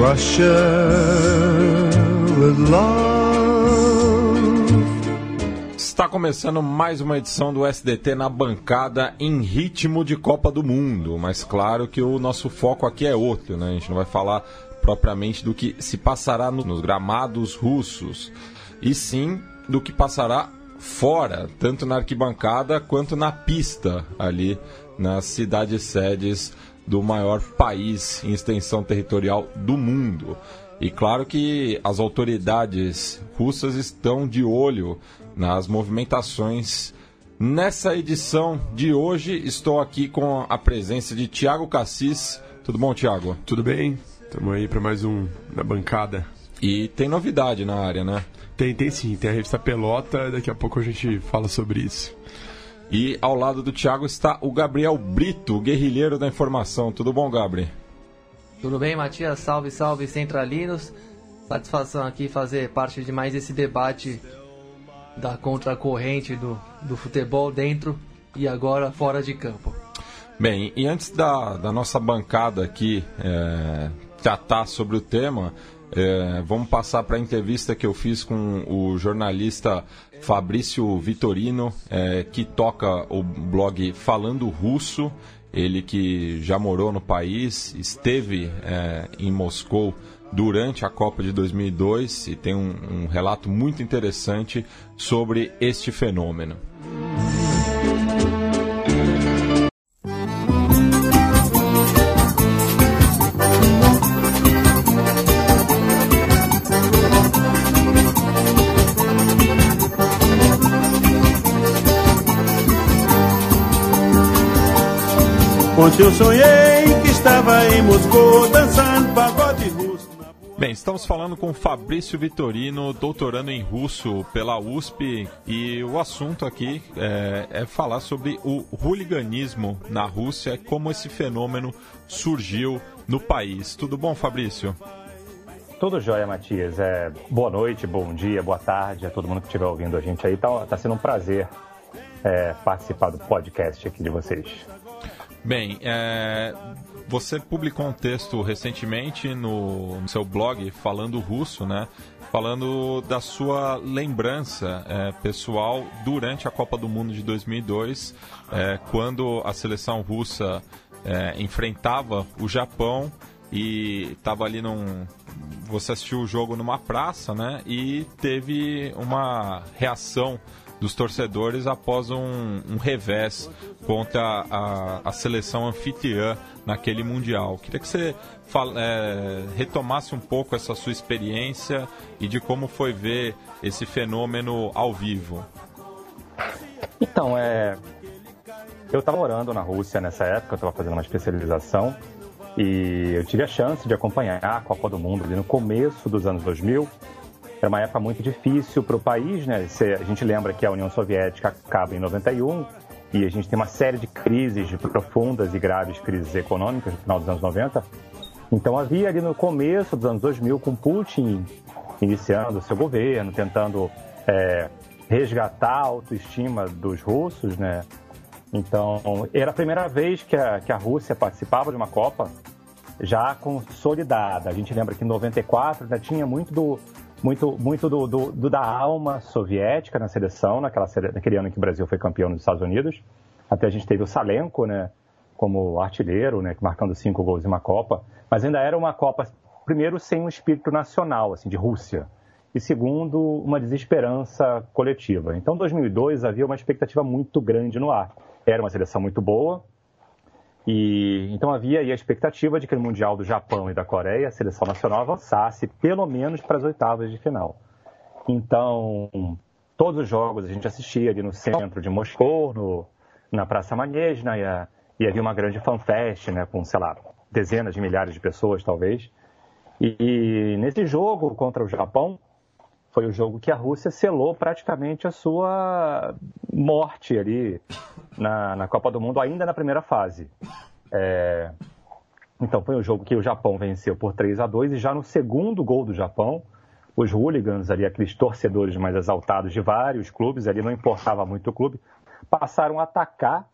Russia with love. Está começando mais uma edição do SDT na bancada em ritmo de Copa do Mundo, mas claro que o nosso foco aqui é outro, né? A gente não vai falar propriamente do que se passará nos gramados russos, e sim do que passará fora, tanto na arquibancada quanto na pista ali nas cidades sedes do maior país em extensão territorial do mundo. E claro que as autoridades russas estão de olho nas movimentações. Nessa edição de hoje, estou aqui com a presença de Tiago Cassis. Tudo bom, Tiago? Tudo bem? Estamos aí para mais um na bancada. E tem novidade na área, né? Tem, tem sim. Tem a revista Pelota, daqui a pouco a gente fala sobre isso. E ao lado do Thiago está o Gabriel Brito, guerrilheiro da informação. Tudo bom, Gabriel? Tudo bem, Matias? Salve, salve, centralinos. Satisfação aqui fazer parte de mais esse debate da contracorrente do, do futebol dentro e agora fora de campo. Bem, e antes da, da nossa bancada aqui é, tratar sobre o tema, é, vamos passar para a entrevista que eu fiz com o jornalista Fabrício Vitorino, é, que toca o blog Falando Russo. Ele que já morou no país, esteve é, em Moscou durante a Copa de 2002 e tem um, um relato muito interessante sobre este fenômeno. Ontem eu sonhei que estava em Moscou dançando pagode russo. Bem, estamos falando com Fabrício Vitorino, doutorando em russo pela USP, e o assunto aqui é, é falar sobre o hooliganismo na Rússia e como esse fenômeno surgiu no país. Tudo bom, Fabrício? Tudo jóia, Matias. É, boa noite, bom dia, boa tarde a todo mundo que estiver ouvindo a gente aí. Tá, tá sendo um prazer é, participar do podcast aqui de vocês. Bem, é, você publicou um texto recentemente no, no, seu blog falando russo, né? Falando da sua lembrança é, pessoal durante a Copa do Mundo de 2002, é, quando a seleção russa é, enfrentava o Japão e estava ali num. Você assistiu o jogo numa praça, né? E teve uma reação dos torcedores após um, um revés contra a, a, seleção anfitriã naquele Mundial. Queria que você é, retomasse um pouco essa sua experiência e de como foi ver esse fenômeno ao vivo. Então, é, eu estava morando na Rússia nessa época, estava fazendo uma especialização e eu tive a chance de acompanhar a Copa do Mundo ali no começo dos anos 2000 era uma época muito difícil para o país, né? A gente lembra que a União Soviética acaba em 91 e a gente tem uma série de crises profundas e graves crises econômicas no final dos anos 90. Então havia ali no começo dos anos 2000, com Putin iniciando seu governo, tentando é, resgatar a autoestima dos russos, né? Então era a primeira vez que a, que a Rússia participava de uma Copa já consolidada. A gente lembra que em 94 ainda tinha muito do, muito, muito do, do, do, da alma soviética na seleção, naquela, naquele ano que o Brasil foi campeão nos Estados Unidos. Até a gente teve o Salenko, né, como artilheiro, né, marcando cinco gols em uma Copa. Mas ainda era uma Copa, primeiro, sem um espírito nacional, assim, de Rússia. E segundo, uma desesperança coletiva. Então, em 2002, havia uma expectativa muito grande no ar. Era uma seleção muito boa, e então havia a expectativa de que no Mundial do Japão e da Coreia a seleção nacional avançasse pelo menos para as oitavas de final. Então, todos os jogos a gente assistia ali no centro de Moscou, no, na Praça Manejna, e, e havia uma grande fanfest, né, com, sei lá, dezenas de milhares de pessoas, talvez. E, e nesse jogo contra o Japão, foi o jogo que a Rússia selou praticamente a sua morte ali na, na Copa do Mundo, ainda na primeira fase. É... Então foi o jogo que o Japão venceu por 3 a 2 e já no segundo gol do Japão, os hooligans ali, aqueles torcedores mais exaltados de vários clubes, ali não importava muito o clube, passaram a atacar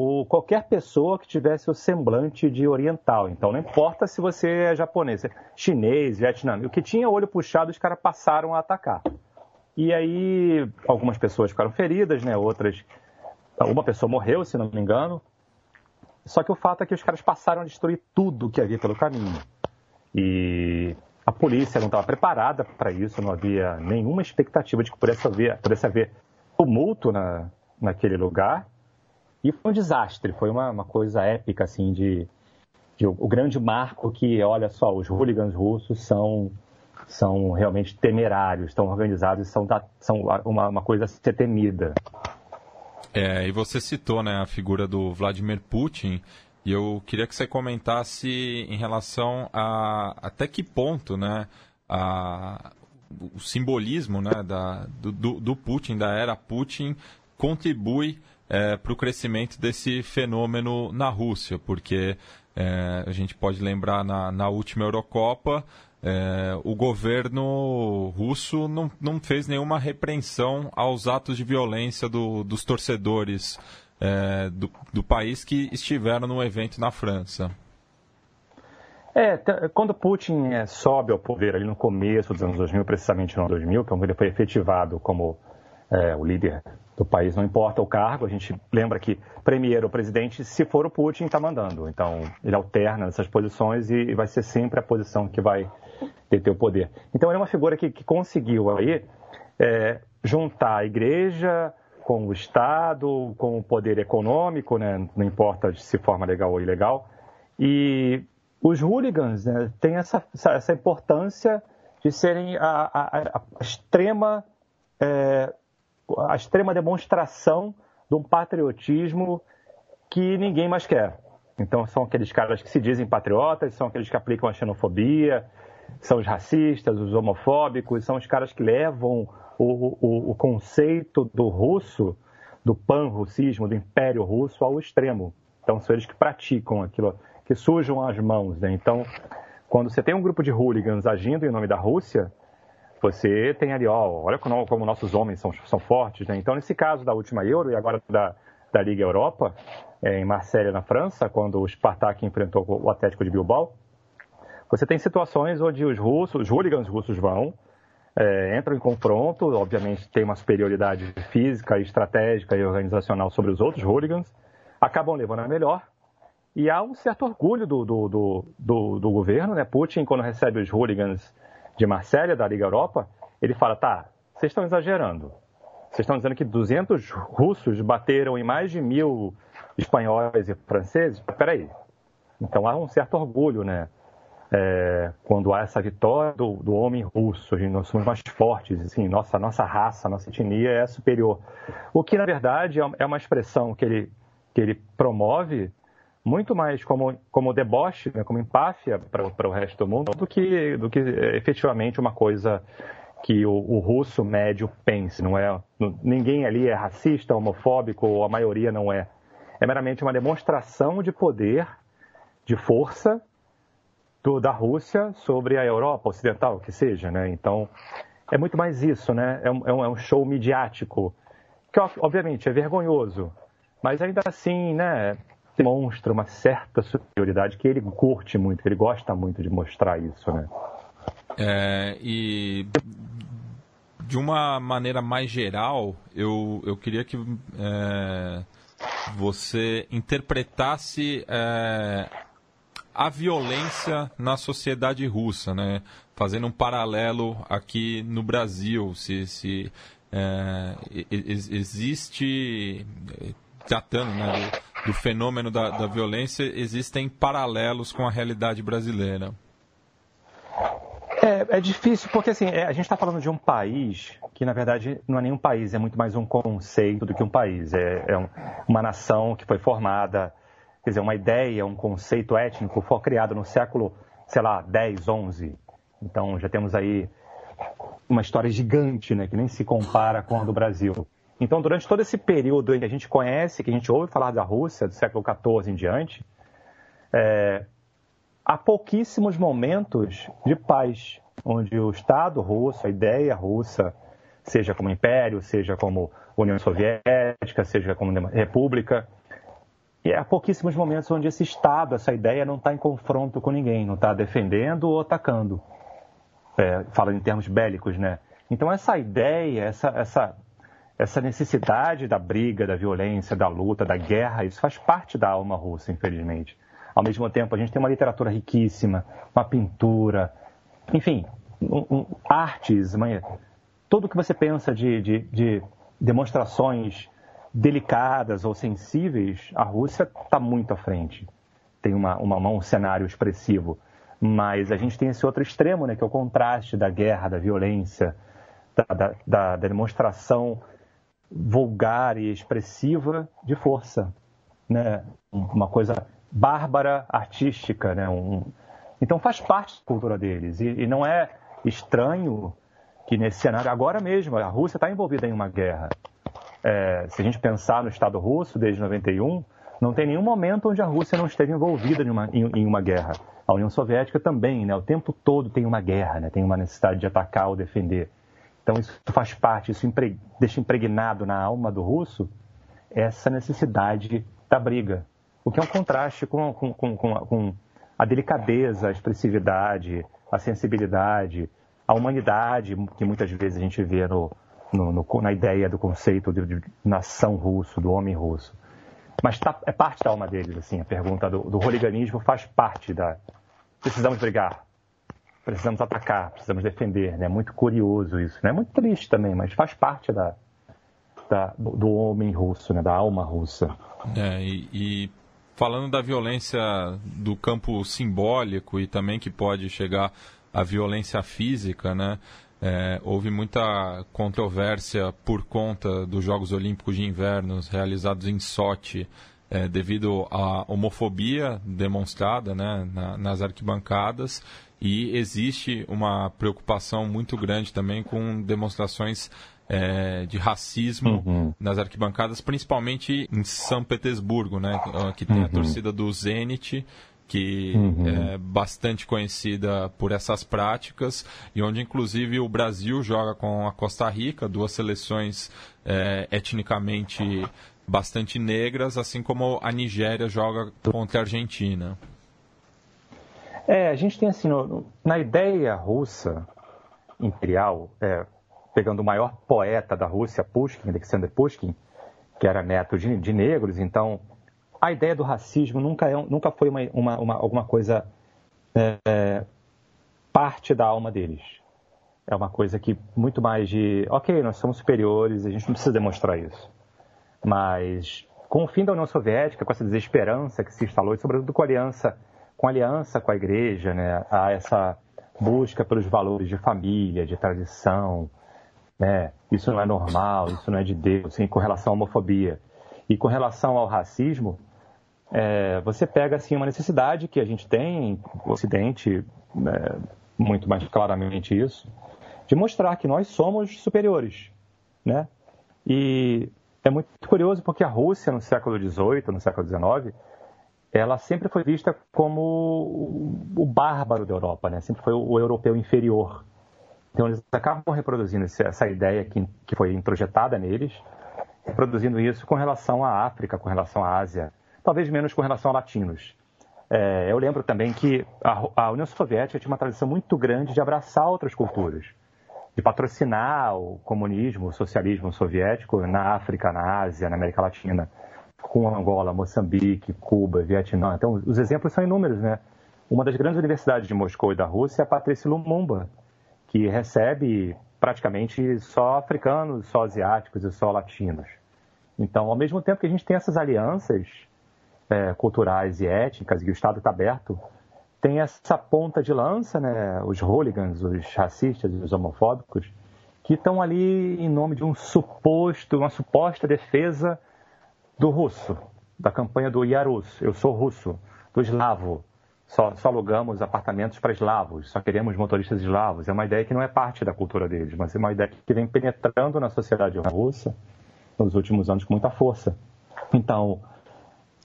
o, qualquer pessoa que tivesse o semblante de oriental. Então, não importa se você é japonês, chinês, vietnamita, o que tinha olho puxado, os caras passaram a atacar. E aí, algumas pessoas ficaram feridas, né? Outras. Uma pessoa morreu, se não me engano. Só que o fato é que os caras passaram a destruir tudo que havia pelo caminho. E a polícia não estava preparada para isso, não havia nenhuma expectativa de que pudesse haver, pudesse haver tumulto na, naquele lugar. E foi um desastre, foi uma, uma coisa épica, assim, de, de, o grande marco que, olha só, os hooligans russos são, são realmente temerários, estão organizados, são, são uma, uma coisa a ser temida. É, e você citou né, a figura do Vladimir Putin, e eu queria que você comentasse em relação a até que ponto né, a, o simbolismo né, da, do, do Putin, da era Putin, contribui é, para o crescimento desse fenômeno na Rússia, porque é, a gente pode lembrar na, na última Eurocopa, é, o governo russo não, não fez nenhuma repreensão aos atos de violência do, dos torcedores é, do, do país que estiveram no evento na França. É, quando Putin é, sobe ao poder ali no começo dos anos 2000, precisamente no ano 2000, que é ele foi efetivado como é, o líder do país, não importa o cargo, a gente lembra que premier ou presidente, se for o Putin, está mandando. Então, ele alterna essas posições e, vai ser sempre a posição que vai deter o poder. Então, ele é uma figura que, que conseguiu aí é, juntar a igreja, com o Estado, com o poder econômico, né? não importa se forma legal ou ilegal. E os hooligans né, têm essa, essa importância de serem a, a, a extrema, é, a extrema demonstração de um patriotismo que ninguém mais quer. Então, são aqueles caras que se dizem patriotas, são aqueles que aplicam a xenofobia, são os racistas, os homofóbicos, são os caras que levam o, o, o conceito do russo, do pan-russismo, do império russo ao extremo. Então, são eles que praticam aquilo, que sujam as mãos. Né? Então, quando você tem um grupo de hooligans agindo em nome da Rússia, você tem ali, ó, olha como, como nossos homens são, são fortes. Né? Então, nesse caso da última Euro e agora da, da Liga Europa, é, em Marselha, na França, quando o Spartak enfrentou o Atlético de Bilbao, você tem situações onde os russos, os hooligans russos vão, é, entram em confronto, obviamente tem uma superioridade física, estratégica e organizacional sobre os outros hooligans, acabam levando a melhor. E há um certo orgulho do, do, do, do, do governo, né? Putin, quando recebe os hooligans de Marsella, da Liga Europa, ele fala, tá, vocês estão exagerando. Vocês estão dizendo que 200 russos bateram em mais de mil espanhóis e franceses? Peraí. Então há um certo orgulho, né? é, quando há essa vitória do, do homem russo, nós somos mais fortes, assim, nossa, nossa raça, nossa etnia é superior. O que, na verdade, é uma expressão que ele, que ele promove muito mais como, como deboche, né, como empáfia para o resto do mundo, do que, do que é, efetivamente uma coisa que o, o, russo médio pense. Não é, ninguém ali é racista, homofóbico, ou a maioria não é. É meramente uma demonstração de poder, de força, do, da Rússia sobre a Europa Ocidental, que seja, né? Então, é muito mais isso, né? É um, é um é show midiático, que obviamente é vergonhoso, mas ainda assim, né? Demonstra uma certa superioridade que ele curte muito, que ele gosta muito de mostrar isso, né? É, e de uma maneira mais geral, eu, eu queria que é, você interpretasse é, a violência na sociedade russa, né? Fazendo um paralelo aqui no Brasil, se, se é, existe tratando né, do, fenômeno da, da violência, existem paralelos com a realidade brasileira. É, é, difícil, porque assim, é, a gente está falando de um país que, na verdade, não é nenhum país, é muito mais um conceito do que um país. É, é um, uma nação que foi formada quer dizer, uma ideia, um conceito étnico foi criado no século, sei lá, 10, 11. Então já temos aí uma história gigante, né, que nem se compara com a do Brasil. Então, durante todo esse período em que a gente conhece, que a gente ouve falar da Rússia, do século XIV em diante, é, há pouquíssimos momentos de paz, onde o Estado russo, a ideia russa, seja como império, seja como União Soviética, seja como república, E há pouquíssimos momentos onde esse Estado, essa ideia, não está em confronto com ninguém, não está defendendo ou atacando. É, falando em termos bélicos, né? Então, essa ideia, essa, essa, essa necessidade da briga, da violência, da luta, da guerra, isso faz parte da alma russa, infelizmente. Ao mesmo tempo, a gente tem uma literatura riquíssima, uma pintura, enfim, um, um, artes, tudo que você pensa de, de, de demonstrações delicadas ou sensíveis, a Rússia está muito à frente. Tem uma, uma, um cenário expressivo. Mas a gente tem esse outro extremo, né, que é o contraste da guerra, da violência, da, da, da demonstração vulgar e expressiva de força. Né? Uma coisa bárbara, artística. Né? Um... Então faz parte da cultura deles. E, e não é estranho que nesse cenário, agora mesmo, a Rússia está envolvida em uma guerra. É, se a gente pensar no Estado russo desde 91, não tem nenhum momento onde a Rússia não esteve envolvida em uma, em, em uma guerra. A União Soviética também, né? O tempo todo tem uma guerra, né? Tem uma necessidade de atacar ou defender. Então isso faz parte, isso impre... deixa impregnado na alma do russo essa necessidade da briga. O que é um contraste com, com, com, com a delicadeza, a expressividade, a sensibilidade, a humanidade que muitas vezes a gente vê no, no, no, na ideia do conceito de, de, nação russo, do homem russo. Mas tá, é parte da alma deles, assim, a pergunta do, do faz parte da... Precisamos brigar, precisamos atacar, precisamos defender, né? É muito curioso isso, né? É muito triste também, mas faz parte da, da do homem russo, né? Da alma russa. É, e, e falando da violência do campo simbólico e também que pode chegar à violência física, né? É, houve muita controvérsia por conta dos Jogos Olímpicos de Inverno realizados em Sochi, é, devido à homofobia demonstrada né, na, nas arquibancadas, e existe uma preocupação muito grande também com demonstrações é, de racismo uhum. nas arquibancadas, principalmente em São Petersburgo, né, que tem a uhum. torcida do Zenit, que uhum. é bastante conhecida por essas práticas e onde inclusive o Brasil joga com a Costa Rica, duas seleções é, etnicamente bastante negras, assim como a Nigéria joga contra a Argentina. É, a gente tem assim, no, na ideia russa imperial, é, pegando o maior poeta da Rússia, Pushkin, Alexander Pushkin, que era neto de, de negros, então a ideia do racismo nunca, é, nunca foi uma, uma, uma alguma coisa é, é, parte da alma deles. É uma coisa que muito mais de, ok, nós somos superiores, a gente não precisa demonstrar isso. Mas com o fim da União Soviética, com essa desesperança que se instalou, e sobretudo com a aliança, com aliança com a igreja, né, a essa busca pelos valores de família, de tradição, né, isso não é normal, isso não é de Deus, assim, com relação à homofobia. E com relação ao racismo, é, você pega assim uma necessidade que a gente tem no Ocidente, é, muito mais claramente isso, de mostrar que nós somos superiores, né? E é muito curioso porque a Rússia no século XVIII, no século XIX, ela sempre foi vista como o bárbaro da Europa, né? Sempre foi o europeu inferior. Então eles acabam reproduzindo essa ideia que, foi introjetada neles, reproduzindo isso com relação à África, com relação à Ásia, talvez menos com relação a latinos. É, eu lembro também que a, União Soviética tinha uma tradição muito grande de abraçar outras culturas, de patrocinar o comunismo, o socialismo soviético na África, na Ásia, na América Latina, com Angola, Moçambique, Cuba, Vietnã. Então, os exemplos são inúmeros, né? Uma das grandes universidades de Moscou e da Rússia é a Patrícia Lumumba, que recebe praticamente só africanos, só asiáticos e só latinos. Então, ao mesmo tempo que a gente tem essas alianças é, culturais e étnicas, e o Estado está aberto, tem essa ponta de lança, né, os hooligans, os racistas, os homofóbicos, que estão ali em nome de um suposto, uma suposta defesa do russo, da campanha do Yarus, eu sou russo, do eslavo, só, só, alugamos apartamentos para eslavos, só queremos motoristas eslavos. É uma ideia que não é parte da cultura deles, mas é uma ideia que vem penetrando na sociedade russa nos últimos anos com muita força. Então,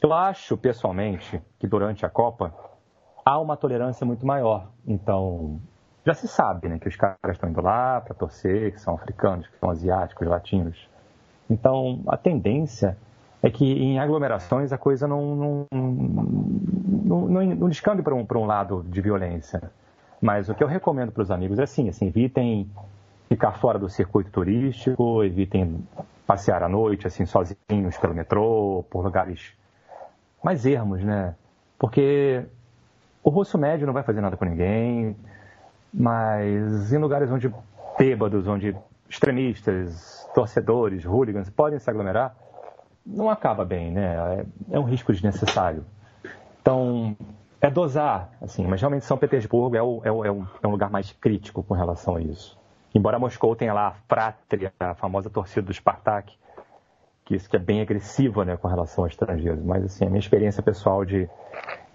eu acho, pessoalmente, que durante a Copa há uma tolerância muito maior. Então, já se sabe né, que os caras estão indo lá para torcer, que são africanos, que são asiáticos, latinos. Então, a tendência é que em aglomerações a coisa não, não, não, não, não descambe para um, um lado de violência. Mas o que eu recomendo para os amigos é assim, assim, evitem ficar fora do circuito turístico, evitem passear à noite, assim, sozinhos pelo metrô, por lugares mais ermos, né? Porque o russo médio não vai fazer nada com ninguém, mas em lugares onde bêbados, onde extremistas, torcedores, hooligans podem se aglomerar, não acaba bem, né? É, é um risco desnecessário. Então, é dosar, assim, mas realmente São Petersburgo é, o, é, o, é, um, é um lugar mais crítico com relação a isso. Embora Moscou tenha lá a Frátria, a famosa torcida do Spartak, que isso que é bem agressiva né, com relação a estrangeiros. Mas assim, a minha experiência pessoal de,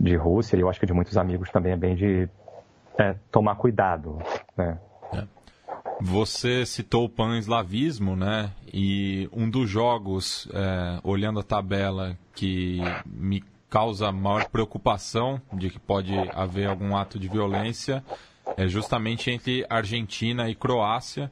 de Rússia, e eu acho que de muitos amigos também, é bem de é, tomar cuidado. Né? É. Você citou o pan-eslavismo, né? E um dos jogos, é, olhando a tabela, que me causa maior preocupação de que pode haver algum ato de violência é justamente entre Argentina e Croácia,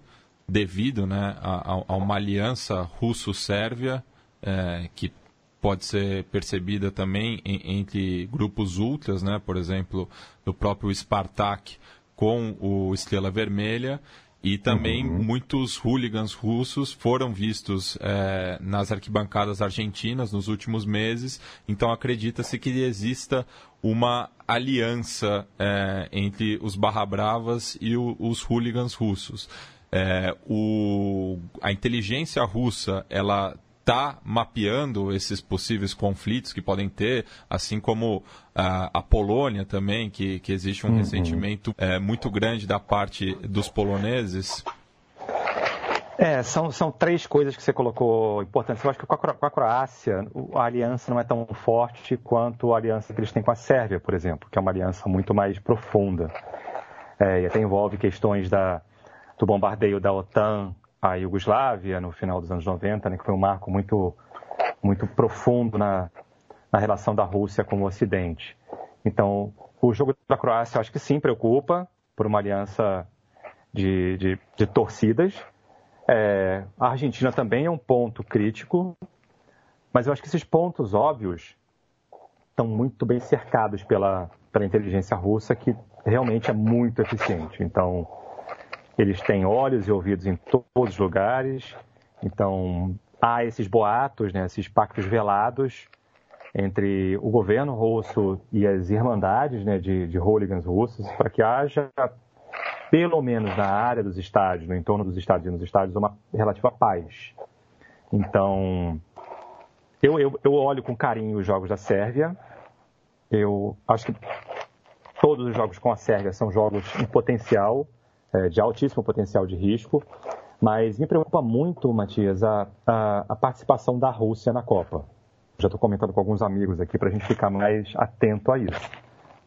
devido né, a, a uma aliança russo-sérvia é, que pode ser percebida também em, entre grupos ultras, né, por exemplo, do próprio Spartak com o Estrela Vermelha e também uhum. muitos hooligans russos foram vistos é, nas arquibancadas argentinas nos últimos meses. Então acredita-se que exista uma aliança é, entre os barra bravas e o, os hooligans russos. É, o, a inteligência russa ela está mapeando esses possíveis conflitos que podem ter, assim como a, a Polônia também, que, que existe um uhum. ressentimento é, muito grande da parte dos poloneses? É, são, são três coisas que você colocou importantes. Eu acho que com a, com a Croácia, a aliança não é tão forte quanto a aliança que eles têm com a Sérvia, por exemplo, que é uma aliança muito mais profunda. É, e até envolve questões da, do bombardeio da OTAN a Iugoslávia no final dos anos 90, né, que foi um marco muito, muito profundo na, na relação da Rússia com o Ocidente. Então, o jogo da Croácia, acho que sim, preocupa por uma aliança de, de, de torcidas. É, a Argentina também é um ponto crítico, mas eu acho que esses pontos óbvios estão muito bem cercados pela, pela inteligência russa, que realmente é muito eficiente. Então, eles têm olhos e ouvidos em todos os lugares. Então, há esses boatos, né, esses pactos velados entre o governo russo e as irmandades né, de, de hooligans russos para que haja, pelo menos na área dos estádios, no entorno dos estádios e nos estádios, uma relativa paz. Então, eu, eu, eu olho com carinho os jogos da Sérvia. Eu acho que todos os jogos com a Sérvia são jogos em potencial é, de altíssimo potencial de risco, mas me preocupa muito, Matias, a, a, a participação da Rússia na Copa. Já estou comentando com alguns amigos aqui para a gente ficar mais atento a isso.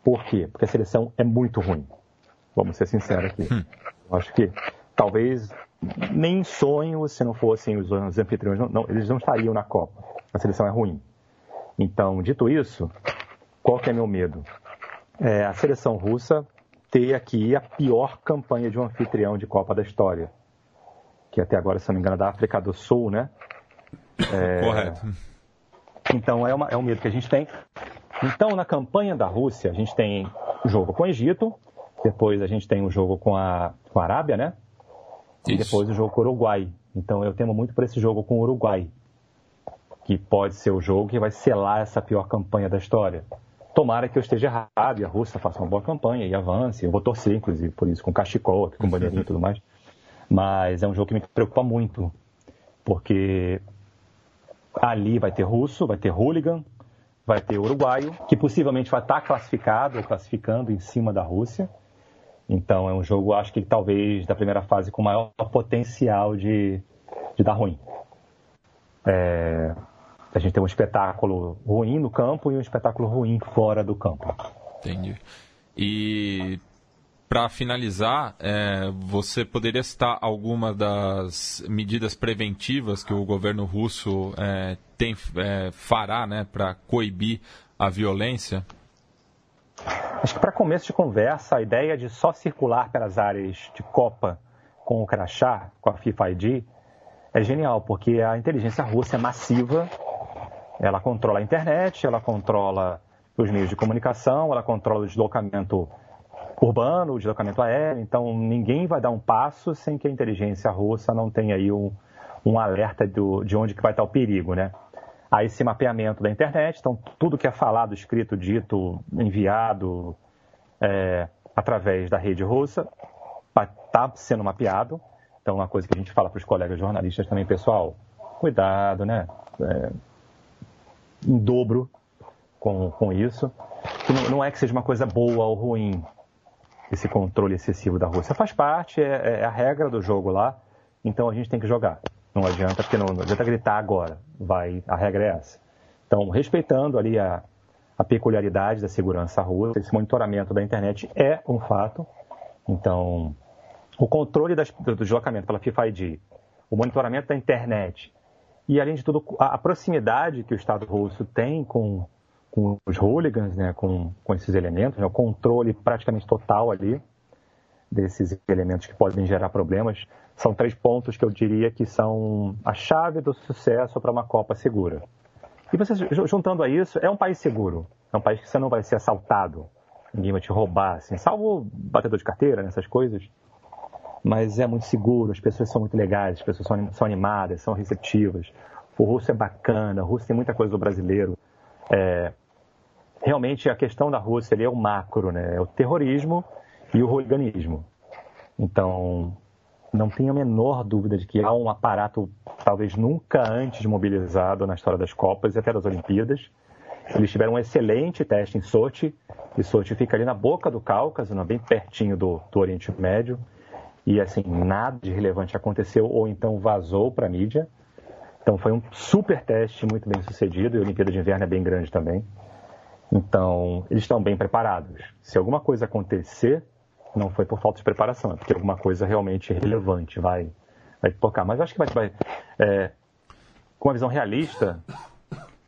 Por quê? Porque a seleção é muito ruim. Vamos ser sinceros aqui. Hum. Eu acho que talvez nem sonho se não fossem os, os anfitriões, não, não, eles não estariam na Copa. A seleção é ruim. Então, dito isso, qual que é meu medo? É, a seleção russa ter aqui a pior campanha de um anfitrião de Copa da história. Que até agora, se não me engano, é da África do Sul, né? É... Correto. Então é, uma, é um medo que a gente tem. Então, na campanha da Rússia, a gente tem o jogo com o Egito, depois a gente tem o jogo com a, com a Arábia, né? Isso. E depois o jogo com o Uruguai. Então eu temo muito por esse jogo com o Uruguai, que pode ser o jogo que vai selar essa pior campanha da história. Tomara que eu esteja errado e a Rússia faça uma boa campanha e avance. Eu vou torcer, inclusive, por isso, com cachecol, com bandeirinha e tudo mais. Mas é um jogo que me preocupa muito, porque ali vai ter russo, vai ter hooligan, vai ter uruguaio, que possivelmente vai estar classificado ou classificando em cima da Rússia. Então é um jogo, acho que talvez da primeira fase com maior potencial de, de dar ruim. É, a gente tem um espetáculo ruim no campo e um espetáculo ruim fora do campo. Entendi. E para finalizar, é, você poderia citar alguma das medidas preventivas que o governo russo é, tem, é, fará né, para coibir a violência? Acho que para começo de conversa, a ideia de só circular pelas áreas de Copa com o crachá, com a FIFA ID, é genial, porque a inteligência russa é massiva Ela controla a internet, ela controla os meios de comunicação, ela controla o deslocamento urbano, o deslocamento aéreo, então ninguém vai dar um passo sem que a inteligência russa não tenha aí um, um alerta do, de onde que vai estar o perigo, né? Há esse mapeamento da internet, então tudo que é falado, escrito, dito, enviado é, através da rede russa está sendo mapeado. Então, uma coisa que a gente fala para os colegas jornalistas também, pessoal, cuidado, né? É, em dobro com, com isso. Não, não é que seja uma coisa boa ou ruim, esse controle excessivo da Rússia. Faz parte, é, é, a regra do jogo lá, então a gente tem que jogar. Não adianta, porque não, não adianta gritar agora, vai, a regra é essa. Então, respeitando ali a, a peculiaridade da segurança russa, esse monitoramento da internet é um fato. Então, o controle das, do deslocamento pela FIFA ID, o monitoramento da internet e, além de tudo, a, proximidade que o Estado russo tem com com os hooligans, né, com, com esses elementos, né, o controle praticamente total ali desses elementos que podem gerar problemas, são três pontos que eu diria que são a chave do sucesso para uma Copa segura. E você juntando a isso, é um país seguro, é um país que você não vai ser assaltado, ninguém vai te roubar, assim, salvo batedor de carteira, nessas coisas. Mas é muito seguro, as pessoas são muito legais, as pessoas são, animadas, são receptivas. O russo é bacana, o russo tem muita coisa do brasileiro. É, realmente a questão da Rússia é o macro, né? É o terrorismo e o hooliganismo. Então, não tenho a menor dúvida de que há um aparato talvez nunca antes mobilizado na história das Copas e até das Olimpíadas. Eles tiveram um excelente teste em Sochi, e Sochi fica ali na boca do Cáucaso, bem pertinho do, do Oriente Médio, e assim, nada de relevante aconteceu ou então vazou para a mídia. Então foi um super teste, muito bem sucedido, e a Olimpíada de Inverno é bem grande também. Então, eles estão bem preparados. Se alguma coisa acontecer, não foi por falta de preparação, é porque alguma coisa realmente relevante vai, vai tocar. Mas acho que vai, vai é, com uma visão realista,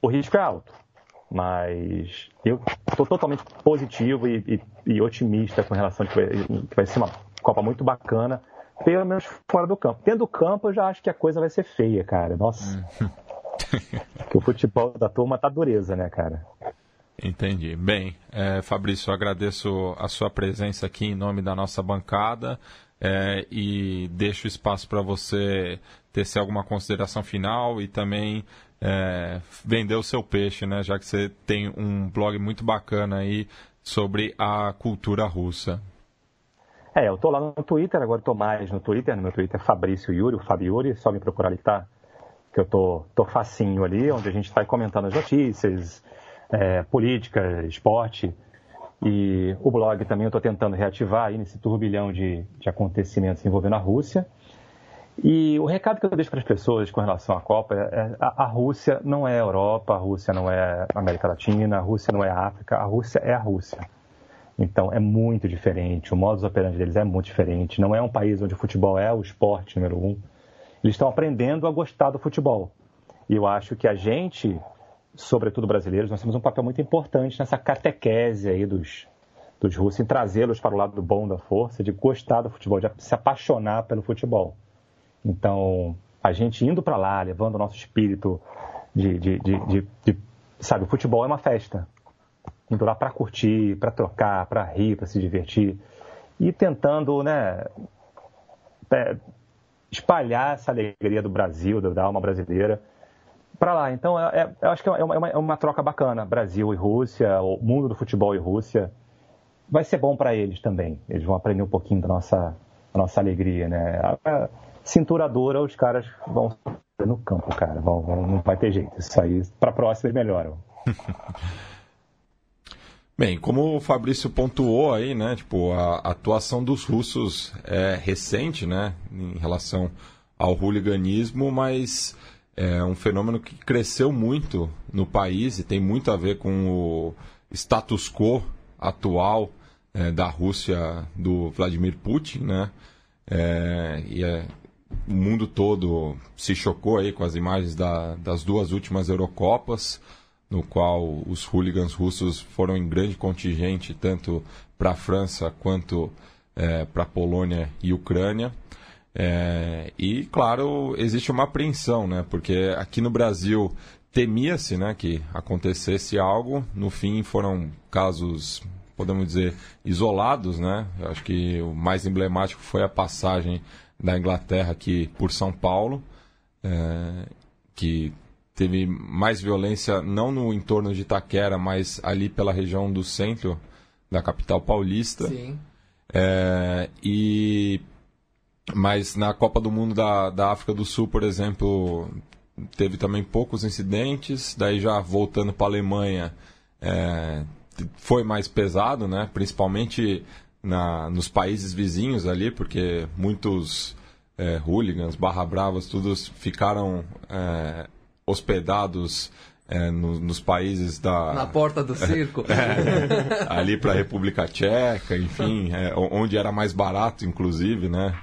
o risco é alto. Mas eu estou totalmente positivo e, e, e, otimista com relação a que vai, que vai ser uma Copa muito bacana, pelo menos fora do campo. Dentro do campo, eu já acho que a coisa vai ser feia, cara. Nossa. Hum. que o futebol da turma tá dureza, né, cara? Entendi. Bem, é, Fabrício, agradeço a sua presença aqui em nome da nossa bancada é, e deixo espaço para você tecer alguma consideração final e também é, vender o seu peixe, né? Já que você tem um blog muito bacana aí sobre a cultura russa. É, eu tô lá no Twitter, agora tô mais no Twitter, no meu Twitter é Fabrício Yuri, o Yuri, só me procurar ali tá, que eu tô, tô facinho ali, onde a gente vai comentando as notícias, é, política, esporte. E o blog também eu estou tentando reativar aí nesse turbilhão de, de acontecimentos envolvendo a Rússia. E o recado que eu deixo para as pessoas com relação à Copa é a, a Rússia não é a Europa, a Rússia não é a América Latina, a Rússia não é a África, a Rússia é a Rússia. Então é muito diferente, o modus operandi deles é muito diferente. Não é um país onde o futebol é o esporte número um. Eles estão aprendendo a gostar do futebol. E eu acho que a gente, sobretudo brasileiros, nós temos um papel muito importante nessa catequese aí dos, dos russos, em trazê-los para o lado do bom da força, de gostar do futebol, de se apaixonar pelo futebol. Então, a gente indo para lá, levando o nosso espírito de, de, de, de, sabe, o futebol é uma festa. Indo lá para curtir, para trocar, para rir, para se divertir. E tentando, né, é, espalhar essa alegria do Brasil, da alma brasileira, para lá. Então, é, é, eu acho que é uma, é uma, troca bacana. Brasil e Rússia, o mundo do futebol e Rússia. Vai ser bom para eles também. Eles vão aprender um pouquinho da nossa, da nossa alegria, né? A, os caras vão no campo, cara. Vão, vão, não vai ter jeito. Isso aí, para próxima, eles melhoram. Bem, como o Fabrício pontuou aí, né, tipo, a atuação dos russos é recente, né, em relação ao hooliganismo, mas é um fenômeno que cresceu muito no país e tem muito a ver com o status quo atual é, da Rússia do Vladimir Putin, né? É, e é, o mundo todo se chocou aí com as imagens da, das duas últimas Eurocopas, no qual os hooligans russos foram em grande contingente tanto para a França quanto é, para a Polônia e Ucrânia. É, e, claro, existe uma apreensão, né? Porque aqui no Brasil temia-se né, que acontecesse algo. No fim, foram casos, podemos dizer, isolados. Né? Eu acho que o mais emblemático foi a passagem da Inglaterra aqui por São Paulo, é, que teve mais violência não no entorno de Itaquera, mas ali pela região do centro da capital paulista. Sim. É, e mas na Copa do Mundo da, da África do Sul, por exemplo, teve também poucos incidentes. Daí já voltando para a Alemanha, é, foi mais pesado, né? Principalmente na, nos países vizinhos ali, porque muitos é, hooligans, barra bravas, todos ficaram é, hospedados é, no, nos países da. Na porta do circo. É, ali para a República Tcheca, enfim, é, onde era mais barato, inclusive, né?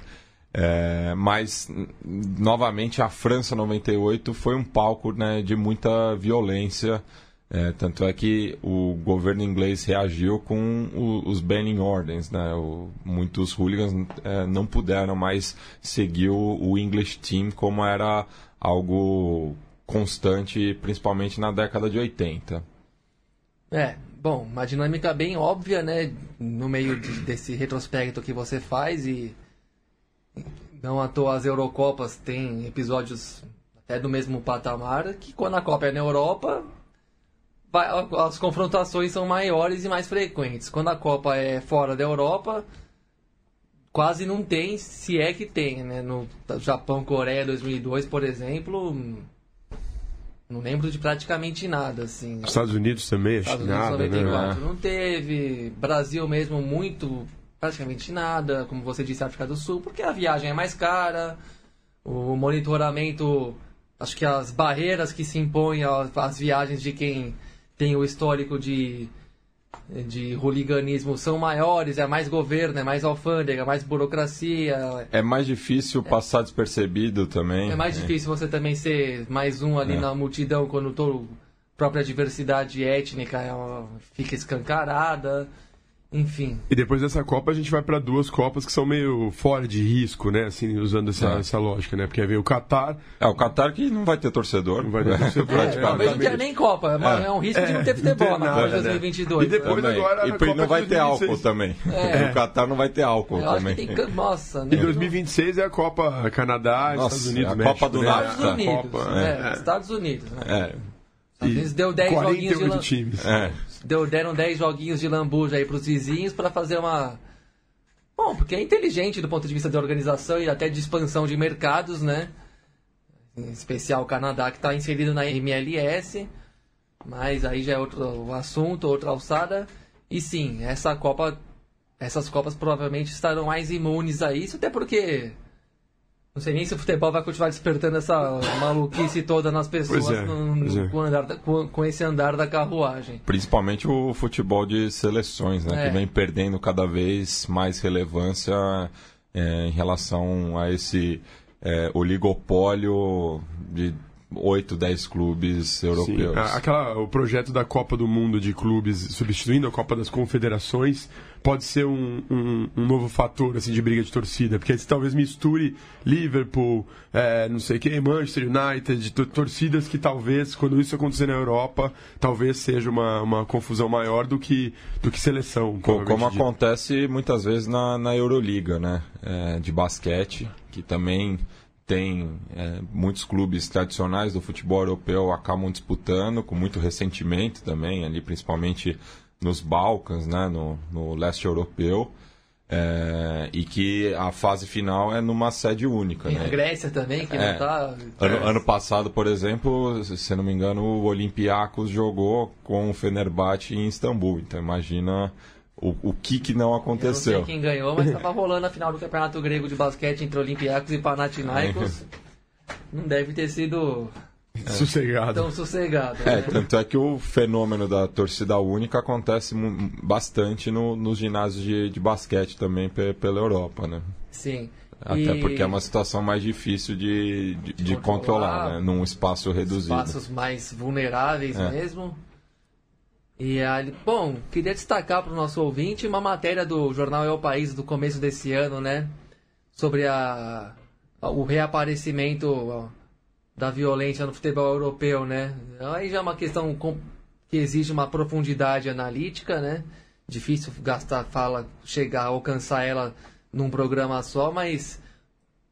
É, mas, novamente, a França 98 foi um palco né, de muita violência. É, tanto é que o governo inglês reagiu com o, os banning orders. Né? O, muitos hooligans é, não puderam mais seguir o, o English Team como era algo constante, principalmente na década de 80. É, bom, uma dinâmica bem óbvia, né? No meio de, desse retrospecto que você faz e não à toa as Eurocopas têm episódios até do mesmo patamar, que quando a Copa é na Europa, vai, as confrontações são maiores e mais frequentes. Quando a Copa é fora da Europa, quase não tem, se é que tem, né? No Japão, Coreia 2002, por exemplo, não lembro de praticamente nada, assim. Estados Unidos também, acho Estados Unidos nada, 94 né? não teve. Brasil mesmo, muito, praticamente nada. Como você disse, África do Sul, porque a viagem é mais cara. O monitoramento, acho que as barreiras que se impõem às viagens de quem tem o histórico de, de hooliganismo são maiores, é mais governo, é mais alfândega, é mais burocracia. É mais difícil passar despercebido também. É mais difícil você também ser mais um ali É. na multidão quando a própria diversidade étnica é fica escancarada. Enfim. E depois dessa Copa a gente vai para duas Copas que são meio fora de risco, né? Assim, usando essa, É. essa lógica, né? Porque aí vem o Qatar, É, o Qatar que não vai ter torcedor. Não vai ter torcedor, É, Praticamente. talvez não tenha nem Copa, mas É. é um risco de não ter É, futebol não tem na Copa de né? 2022. E depois Também. agora e Copa não de vai ter 2026. álcool também. É. O Qatar não vai ter álcool Eu acho também. que tem. Nossa, Em né? 2026 é a Copa Canadá, Nossa, Estados Unidos, a México, Copa do né? NAFTA. Estados Unidos. Copa, é, é. Estados Unidos. Né? Unidos deu 10 joguinhos de 48 lam- times. é. deu, deram 10 joguinhos de lambuja aí pros vizinhos para fazer uma. Bom, porque é inteligente do ponto de vista de organização e até de expansão de mercados, né? Em especial o Canadá, que está inserido na MLS. Mas aí já é outro assunto, outra alçada. E sim, essa Copa. Essas Copas provavelmente estarão mais imunes a isso, até porque. Não sei nem se o futebol vai continuar despertando essa maluquice toda nas pessoas é, no- pois é. com, andar da- com- com esse andar da carruagem. Principalmente o futebol de seleções, né? É. Que vem perdendo cada vez mais relevância é, em relação a esse é, oligopólio de 8, 10 clubes Sim, europeus. a- aquela, o projeto da Copa do Mundo de clubes substituindo a Copa das Confederações pode ser um, um, um novo fator assim, de briga de torcida, porque aí talvez misture Liverpool, é, não sei o que, Manchester United, to- torcidas que talvez, quando isso acontecer na Europa, talvez seja uma, uma confusão maior do que, do que seleção. Co- Como, dito. acontece muitas vezes na, na Euroliga, né? É, de basquete, que também tem é, muitos clubes tradicionais do futebol europeu acabam disputando com muito ressentimento também, ali principalmente nos Balcãs, né? no, no leste europeu. É, e que a fase final é numa sede única. Tem né? a Grécia também, que É. não tá. Ano, ano passado, por exemplo, se não me engano, o Olympiacos jogou com o Fenerbahçe em Istambul. Então imagina o, o que, que não Eu não aconteceu. sei quem ganhou, mas tava rolando a final do Campeonato Grego de Basquete entre Olympiacos e Panathinaikos. Não deve ter sido Sossegado. tão sossegado. É, né? tanto é que o fenômeno da torcida única acontece bastante no- nos ginásios de, de basquete também pe- pela Europa, né? Sim. Até E porque é uma situação mais difícil de, de, de controlar. controlar, né? Num espaço reduzido. espaços mais vulneráveis É. mesmo. E aí, bom, queria destacar para o nosso ouvinte uma matéria do jornal É o País do começo desse ano, né? Sobre a, o reaparecimento da violência no futebol europeu, né? Aí já é uma questão que exige uma profundidade analítica, né? Difícil gastar fala, chegar, alcançar ela num programa só, mas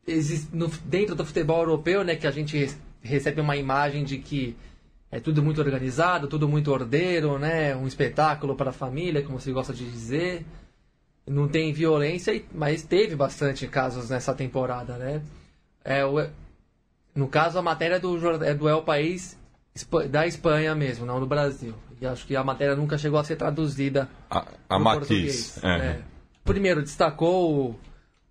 existe, no, dentro do futebol europeu, né, que a gente recebe uma imagem de que é tudo muito organizado, tudo muito ordeiro, né? Um espetáculo para a família, como se gosta de dizer. Não tem violência, mas teve bastante casos nessa temporada, né? É, no caso, a matéria do, é do El País da Espanha mesmo, não do Brasil. E acho que a matéria nunca chegou a ser traduzida a, a Matiz. É. É. Primeiro, destacou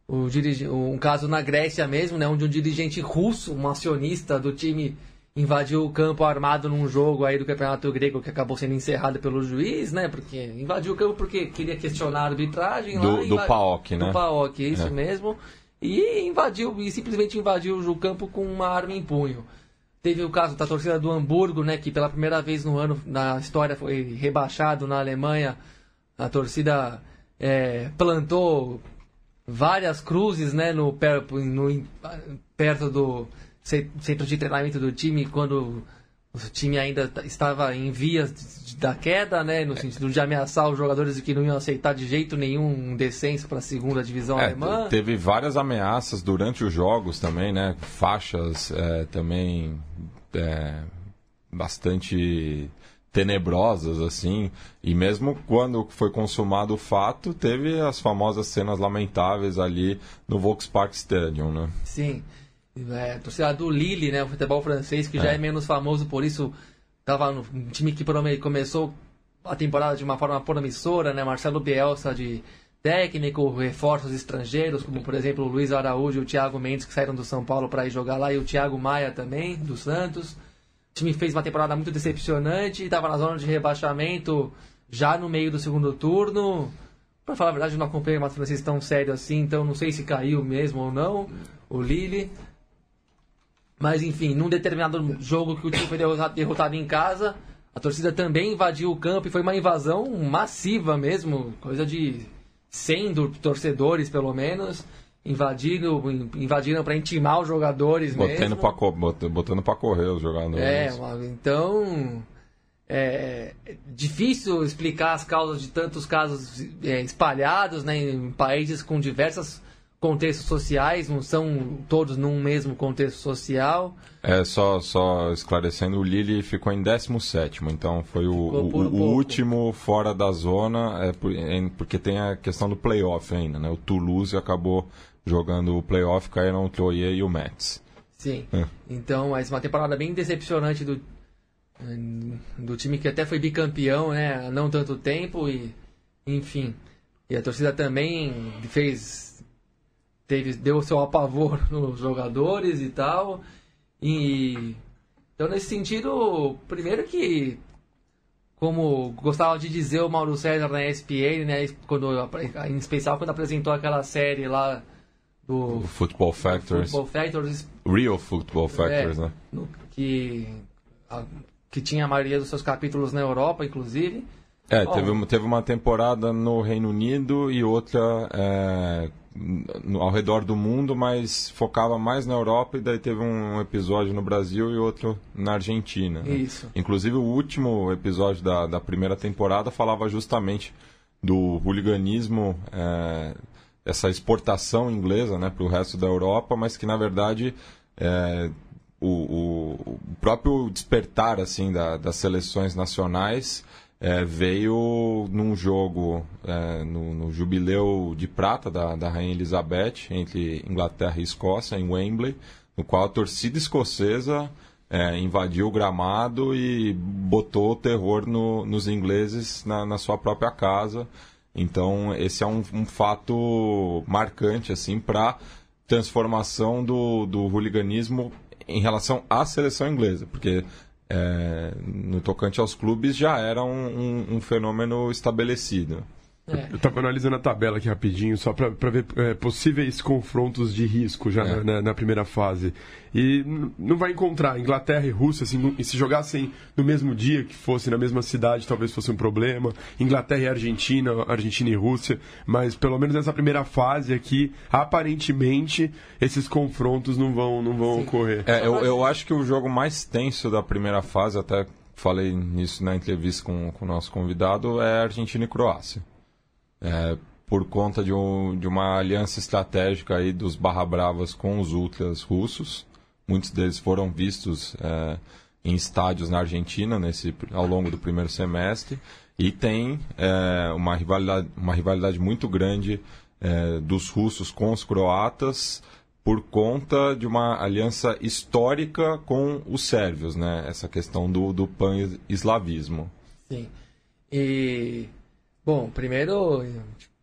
o, o, um caso na Grécia mesmo, né, onde um dirigente russo, um acionista do time invadiu o campo armado num jogo aí do Campeonato Grego que acabou sendo encerrado pelo juiz, né? Porque invadiu o campo porque queria questionar a arbitragem do, lá. Do PAOK, né? Do PAOK, isso é. mesmo. E invadiu, e simplesmente invadiu o campo com uma arma em punho. Teve o caso da torcida do Hamburgo, né? Que pela primeira vez no ano, na história, foi rebaixado na Alemanha. A torcida é, plantou várias cruzes, né? No, no, perto do centro de treinamento do time quando o time ainda estava em vias da queda, né, no sentido de ameaçar os jogadores que não iam aceitar de jeito nenhum um descenso para a segunda divisão é, alemã. Teve várias ameaças durante os jogos também, né, faixas é, também é, bastante tenebrosas assim e mesmo quando foi consumado o fato teve as famosas cenas lamentáveis ali no Volkspark Stadium, né? Sim. É, torcida do Lille, né? O futebol francês, que é. já é menos famoso por isso. Tava no um time que começou a temporada de uma forma promissora, né? Marcelo Bielsa de técnico, reforços estrangeiros, como por exemplo o Luiz Araújo e o Thiago Mendes, que saíram do São Paulo para ir jogar lá, e o Thiago Maia também, do Santos. O time fez uma temporada muito decepcionante, estava na zona de rebaixamento já no meio do segundo turno. Para falar a verdade, eu não acompanhei o francês tão sério assim, então não sei se caiu mesmo ou não, o Lille. Mas enfim, num determinado jogo que o time foi derrotado, em casa, a torcida também invadiu o campo e foi uma invasão massiva mesmo, coisa de 100 torcedores pelo menos. Invadiram, invadiram para intimar os jogadores botando mesmo. Pra, botando para correr os jogadores. É, então é, é difícil explicar as causas de tantos casos é, espalhados né, em países com diversas contextos sociais, não são todos num mesmo contexto social. É, só, só esclarecendo, o Lille ficou em 17, então foi o, o, o último fora da zona, é, porque tem a questão do playoff ainda, né? O Toulouse acabou jogando o playoff, caíram o Troyer e o Metz. Sim, é. então, mas uma temporada bem decepcionante do, do time que até foi bicampeão, né? Há não tanto tempo e, enfim... E a torcida também fez teve, deu seu apavor nos jogadores e tal. E então nesse sentido, primeiro que como gostava de dizer o Mauro César na ESPN, né, quando em especial quando apresentou aquela série lá do o Football Factors. Football Factors. Real Football Factors, é, né? No, que a, que tinha a maioria dos seus capítulos na Europa, inclusive. É, teve, teve uma temporada no Reino Unido e outra é, ao redor do mundo, mas focava mais na Europa e daí teve um episódio no Brasil e outro na Argentina. Né? Isso. Inclusive o último episódio da, da primeira temporada falava justamente do hooliganismo, é, essa exportação inglesa né, para o resto da Europa, mas que na verdade é, o, o, o, próprio despertar assim da, das seleções nacionais é, veio num jogo é, no, no, jubileu de prata da, da Rainha Elizabeth entre Inglaterra e Escócia em Wembley, no qual a torcida escocesa é, invadiu o gramado e botou o terror no, nos ingleses na, na, sua própria casa. Então esse é um, um fato marcante assim para transformação do, do hooliganismo em relação à seleção inglesa, porque é, no tocante aos clubes já era um, um, um, fenômeno estabelecido. É. Eu estava analisando a tabela aqui rapidinho, só para ver é, possíveis confrontos de risco já é. na, na, primeira fase. E não vai encontrar Inglaterra e Rússia, assim, e se jogassem no mesmo dia, que fosse na mesma cidade, talvez fosse um problema. Inglaterra e Argentina, Argentina e Rússia. Mas pelo menos nessa primeira fase aqui, aparentemente, esses confrontos não vão, não vão ocorrer. É, eu, eu acho que o jogo mais tenso da primeira fase, até falei nisso na entrevista com, com o nosso convidado, é Argentina e Croácia é, por conta de, um, de, uma aliança estratégica aí dos Barra Bravas com os ultras russos. Muitos deles foram vistos é, em estádios na Argentina nesse, ao longo do primeiro semestre. E tem é, uma, rivalidade, uma rivalidade muito grande é, dos russos com os croatas por conta de uma aliança histórica com os sérvios, né? Essa questão do, do pan-eslavismo. Sim. E Bom, primeiro,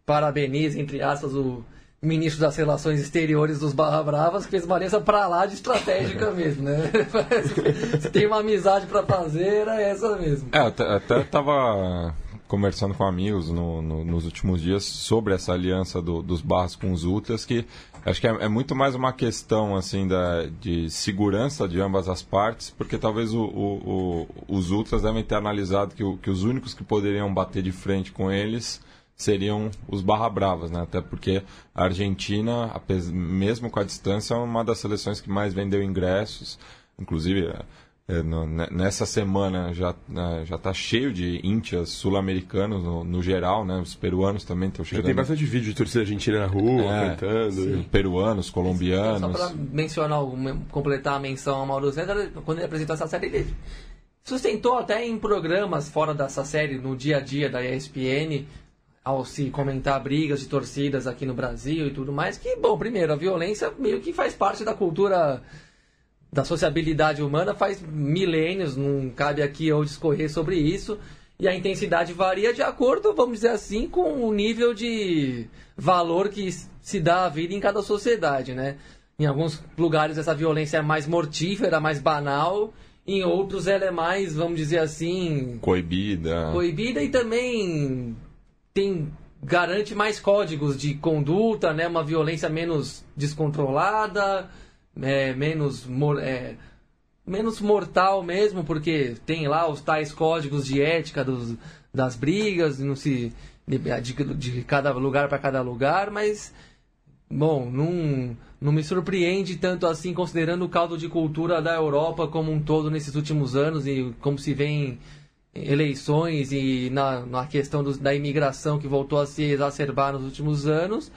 parabenizo, entre aspas, o ministro das Relações Exteriores dos Barra Bravas, que fez uma aliança pra lá de estratégica mesmo, né? Se tem uma amizade para fazer, era essa mesmo. É, até, até tava conversando com amigos no, no, nos últimos dias sobre essa aliança do, dos Barras com os Ultras, que acho que é, é, muito mais uma questão assim da, de segurança de ambas as partes, porque talvez o, o, o, os Ultras devem ter analisado que, que os únicos que poderiam bater de frente com eles seriam os Barra Bravas, né? Até porque a Argentina, mesmo com a distância, é uma das seleções que mais vendeu ingressos. Inclusive, nessa semana já né, já está cheio de íntias sul-americanos no, no, geral, né? Os peruanos também estão chegando. Já tem bastante vídeo de torcida argentina na rua, é, cantando. Sim. Peruanos, colombianos. Só para mencionar, completar a menção ao Mauro César, quando ele apresentou essa série, ele sustentou até em programas fora dessa série, no dia a dia da ESPN, ao se comentar brigas de torcidas aqui no Brasil e tudo mais, que, bom, primeiro, a violência meio que faz parte da cultura da sociabilidade humana faz milênios, não cabe aqui eu discorrer sobre isso. E a intensidade varia de acordo, vamos dizer assim, com o nível de valor que se dá à vida em cada sociedade, né? Em alguns lugares essa violência é mais mortífera, mais banal, em outros ela é mais, vamos dizer assim, coibida. Coibida e também tem garante mais códigos de conduta, né? Uma violência menos descontrolada é, menos, é, menos mortal mesmo, porque tem lá os tais códigos de ética dos, das brigas, não se de, de cada lugar para cada lugar, mas bom, não, não me surpreende tanto assim considerando o caldo de cultura da Europa como um todo nesses últimos anos e como se vem eleições e na, na questão do, da imigração que voltou a se exacerbar nos últimos anos.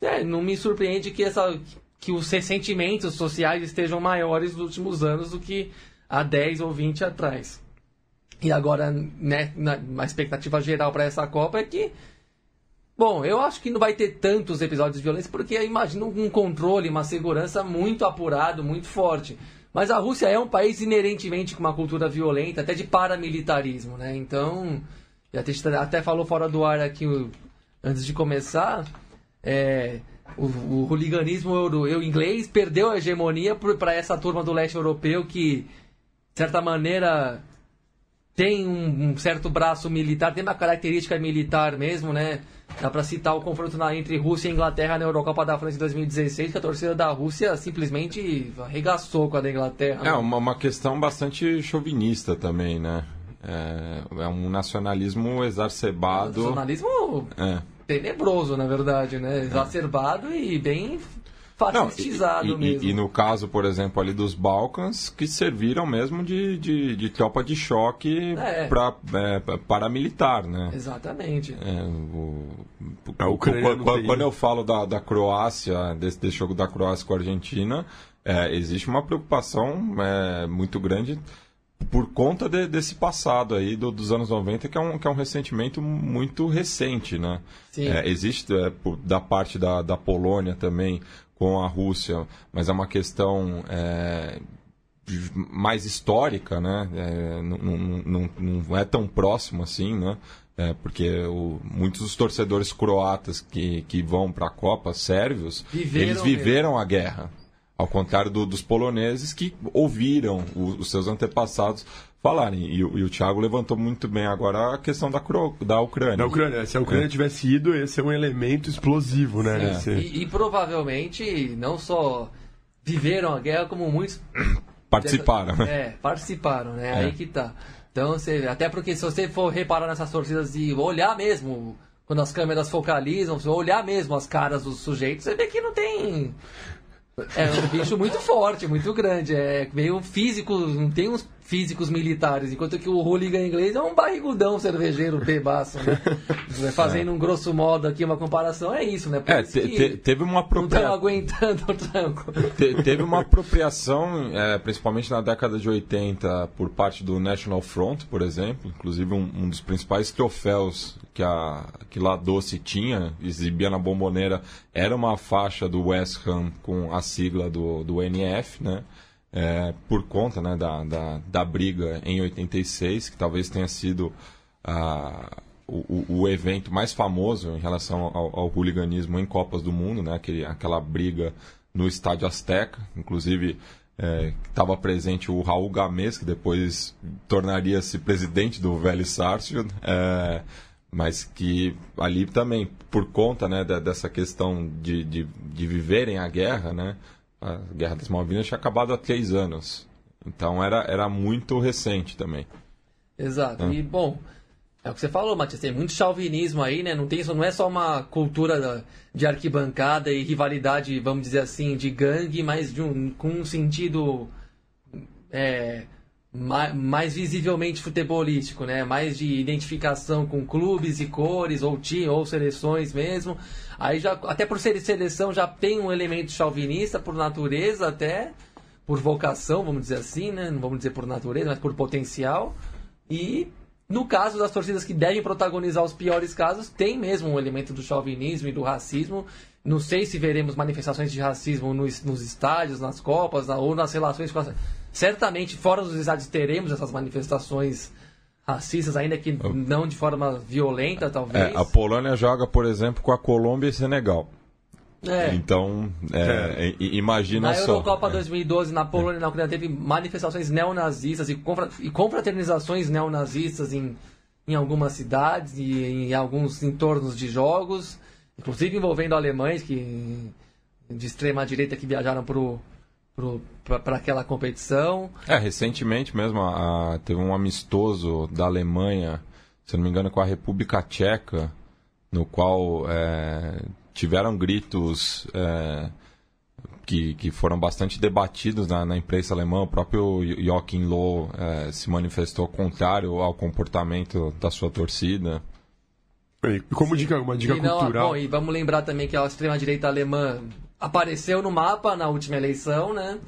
É, não me surpreende que essa que os ressentimentos sociais estejam maiores nos últimos anos do que há 10 ou 20 atrás. E agora, né, na, expectativa geral para essa Copa é que. Bom, eu acho que não vai ter tantos episódios de violência, porque eu imagino um controle, uma segurança muito apurado, muito forte. Mas a Rússia é um país inerentemente com uma cultura violenta, até de paramilitarismo, né? Então, até, até falou fora do ar aqui antes de começar, é, o, o hooliganismo eu, inglês perdeu a hegemonia para essa turma do leste europeu que, de certa maneira, tem um, um, certo braço militar, tem uma característica militar mesmo, né? Dá para citar o confronto na, entre Rússia e Inglaterra na Eurocopa da França em 2016, que a torcida da Rússia simplesmente arregaçou com a da Inglaterra. É, uma, uma questão bastante chauvinista também, né? É, é um nacionalismo exacerbado. Nacionalismo é. Tenebroso, na verdade, né? Exacerbado é. e bem fascistizado Não, e, mesmo. E, e, no caso, por exemplo, ali dos Balcãs, que serviram mesmo de, de, de tropa de choque é. para é, paramilitar, né? Exatamente. É, o, o, o, quando, quando eu falo da, da Croácia, desse, desse jogo da Croácia com a Argentina, é, existe uma preocupação é, muito grande por conta de, desse passado aí do, dos anos 90, que é, um, que é um ressentimento muito recente, né? É, existe é, por, da parte da, da Polônia também com a Rússia, mas é uma questão é, mais histórica, né? É, não, não, não, é tão próximo assim, né? É, porque o, muitos dos torcedores croatas que, que vão para a Copa, sérvios, viveram eles viveram mesmo. a guerra. Ao contrário do, dos poloneses que ouviram o, os seus antepassados falarem. E, e, o Thiago levantou muito bem agora a questão da, da Ucrânia. Da Ucrânia. Se a Ucrânia é. tivesse ido, ia ser um elemento explosivo, né? É. E, e, provavelmente não só viveram a guerra, como muitos. Participaram. É, participaram, né? É. Aí que tá. Então, você, até porque se você for reparar nessas torcidas e olhar mesmo, quando as câmeras focalizam, se olhar mesmo as caras dos sujeitos, você vê que não tem é um bicho muito forte, muito grande. É meio físico, não tem uns físicos militares, enquanto que o hooligan inglês é um barrigudão cervejeiro bebaço, né? Fazendo é. um grosso modo aqui uma comparação, é isso, né? Por é, te, te, teve uma apropriação. aguentando o tranco. Te, teve uma apropriação, é, principalmente na década de 80, por parte do National Front, por exemplo, inclusive um, um dos principais troféus que a que lá Doce tinha, exibia na bomboneira, era uma faixa do West Ham com a sigla do, do NF, né? É, por conta né, da, da, da, briga em 86, que talvez tenha sido ah, o, o, evento mais famoso em relação ao, ao hooliganismo em Copas do Mundo, né, aquele, aquela briga no Estádio Azteca, inclusive estava é, presente o Raul Gamês, que depois tornaria-se presidente do Velho Sarsfield, é, mas que ali também, por conta né, dessa questão de, de, de viverem a guerra, né, a Guerra das Malvinas tinha acabado há três anos. Então era, era muito recente também. Exato. É. E, bom, é o que você falou, Matias, tem muito chauvinismo aí, né? Não, tem, não é só uma cultura de arquibancada e rivalidade, vamos dizer assim, de gangue, mas de um, com um sentido é, mais, mais, visivelmente futebolístico, né? Mais de identificação com clubes e cores, ou time, ou seleções mesmo. Aí já, até por ser seleção, já tem um elemento chauvinista por natureza, até por vocação, vamos dizer assim, né? Não vamos dizer por natureza, mas por potencial. E no caso das torcidas que devem protagonizar os piores casos, tem mesmo um elemento do chauvinismo e do racismo. Não sei se veremos manifestações de racismo nos, nos estádios, nas copas, ou nas relações com as... Certamente, fora dos estádios, teremos essas manifestações racistas, ainda que não de forma violenta, talvez. É, a Polônia joga, por exemplo, com a Colômbia e Senegal. É. Então, é, é. imagina na só. Na Eurocopa 2012, na Polônia e na Ucrânia, teve manifestações neonazistas e, e confraternizações neonazistas em, em algumas cidades e em alguns entornos de jogos, inclusive envolvendo alemães que de extrema direita que viajaram para o para aquela competição. É, recentemente mesmo a, teve um amistoso da Alemanha, se não me engano, com a República Tcheca, no qual é, tiveram gritos é, que, que foram bastante debatidos na, na, imprensa alemã. O próprio Joachim Loh é, se manifestou contrário ao comportamento da sua torcida. E como dica, uma dica e não, cultural. Bom, e vamos lembrar também que a extrema-direita alemã apareceu no mapa na última eleição, né?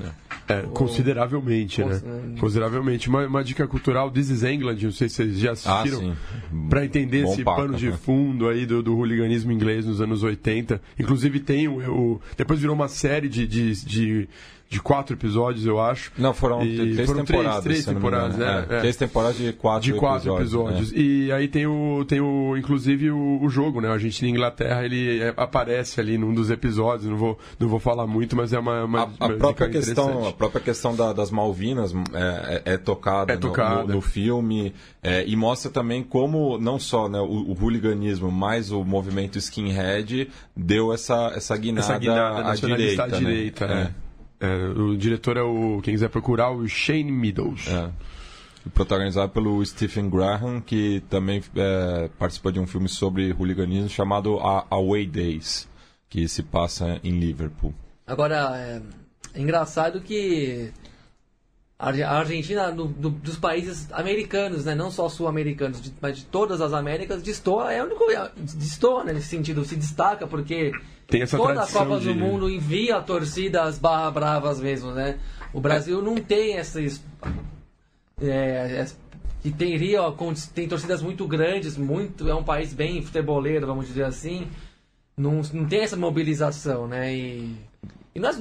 É, consideravelmente, o... né? Consideravelmente. Uma, uma, dica cultural, This is England, não sei se vocês já assistiram, ah, para entender Bom esse papo, pano de fundo aí do, do hooliganismo inglês nos anos 80. Inclusive tem o... o depois virou uma série de, de, de de quatro episódios, eu acho. Não, foram e três foram temporadas. Três, três temporadas, né? É, é. Três temporadas de quatro De quatro episódios. episódios. É. E aí tem o, tem o inclusive, o, o jogo, né? A Argentina e Inglaterra, ele é, aparece ali num dos episódios, não vou, não vou falar muito, mas é uma, uma, a, a própria questão A própria questão da, das Malvinas é, é, é tocada, tocada. No, no, no, filme e mostra também como, não só né, o, o hooliganismo, mas o movimento skinhead deu essa, essa guinada, essa guinada à direita. À direita né? né? É, o diretor é o. Quem quiser procurar, o Shane Meadows. É. Protagonizado pelo Stephen Graham, que também é, participou de um filme sobre hooliganismo chamado Away Days, que se passa em Liverpool. Agora, é, é engraçado que a Argentina, do, do, dos países americanos, né, não só sul-americanos, mas de todas as Américas, destoa, é o único. É, destoa né, nesse sentido, se destaca, porque tem essa Toda a Copa de... do Mundo envia a torcida as barra bravas mesmo, né? O Brasil não tem essas. É, é, que teria, tem torcidas muito grandes, muito é um país bem futeboleiro, vamos dizer assim. Não, não tem essa mobilização, né? E, e não, é,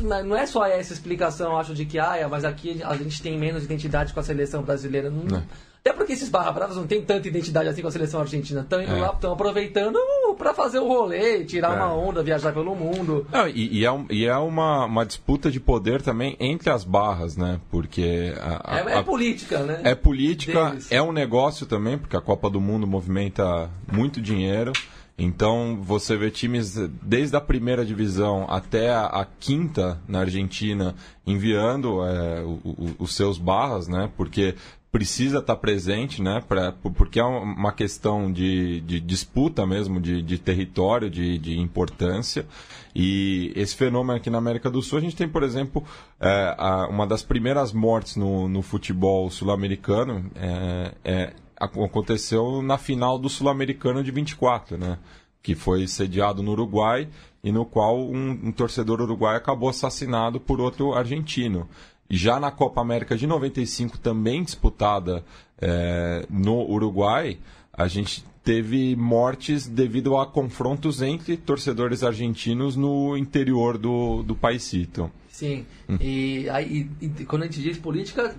não, é, não é só essa explicação, acho, de que ah, mas aqui a gente tem menos identidade com a seleção brasileira. Não, não. Até porque esses barra bravas não têm tanta identidade assim com a seleção argentina. Estão indo é. lá, estão aproveitando para fazer o rolê, tirar é. uma onda, viajar pelo mundo. Não, e, e, é, e é uma, uma disputa de poder também entre as barras, né? Porque. A, a, é, é, política, né? É política, Deles. é um negócio também, porque a Copa do Mundo movimenta muito dinheiro. Então você vê times desde a primeira divisão até a, a quinta na Argentina enviando é, o, o, os seus barras, né? Porque precisa estar presente, né? Pra, porque é uma questão de, de disputa mesmo, de, de território, de, de, importância. E esse fenômeno aqui na América do Sul, a gente tem, por exemplo, é, a, uma das primeiras mortes no, no futebol sul-americano é, é aconteceu na final do Sul-Americano de 24, né? Que foi sediado no Uruguai e no qual um, um torcedor uruguaio acabou assassinado por outro argentino. Já na Copa América de 95, também disputada é, no Uruguai, a gente teve mortes devido a confrontos entre torcedores argentinos no interior do, do paísito. Sim, hum. e, aí, e, quando a gente diz política,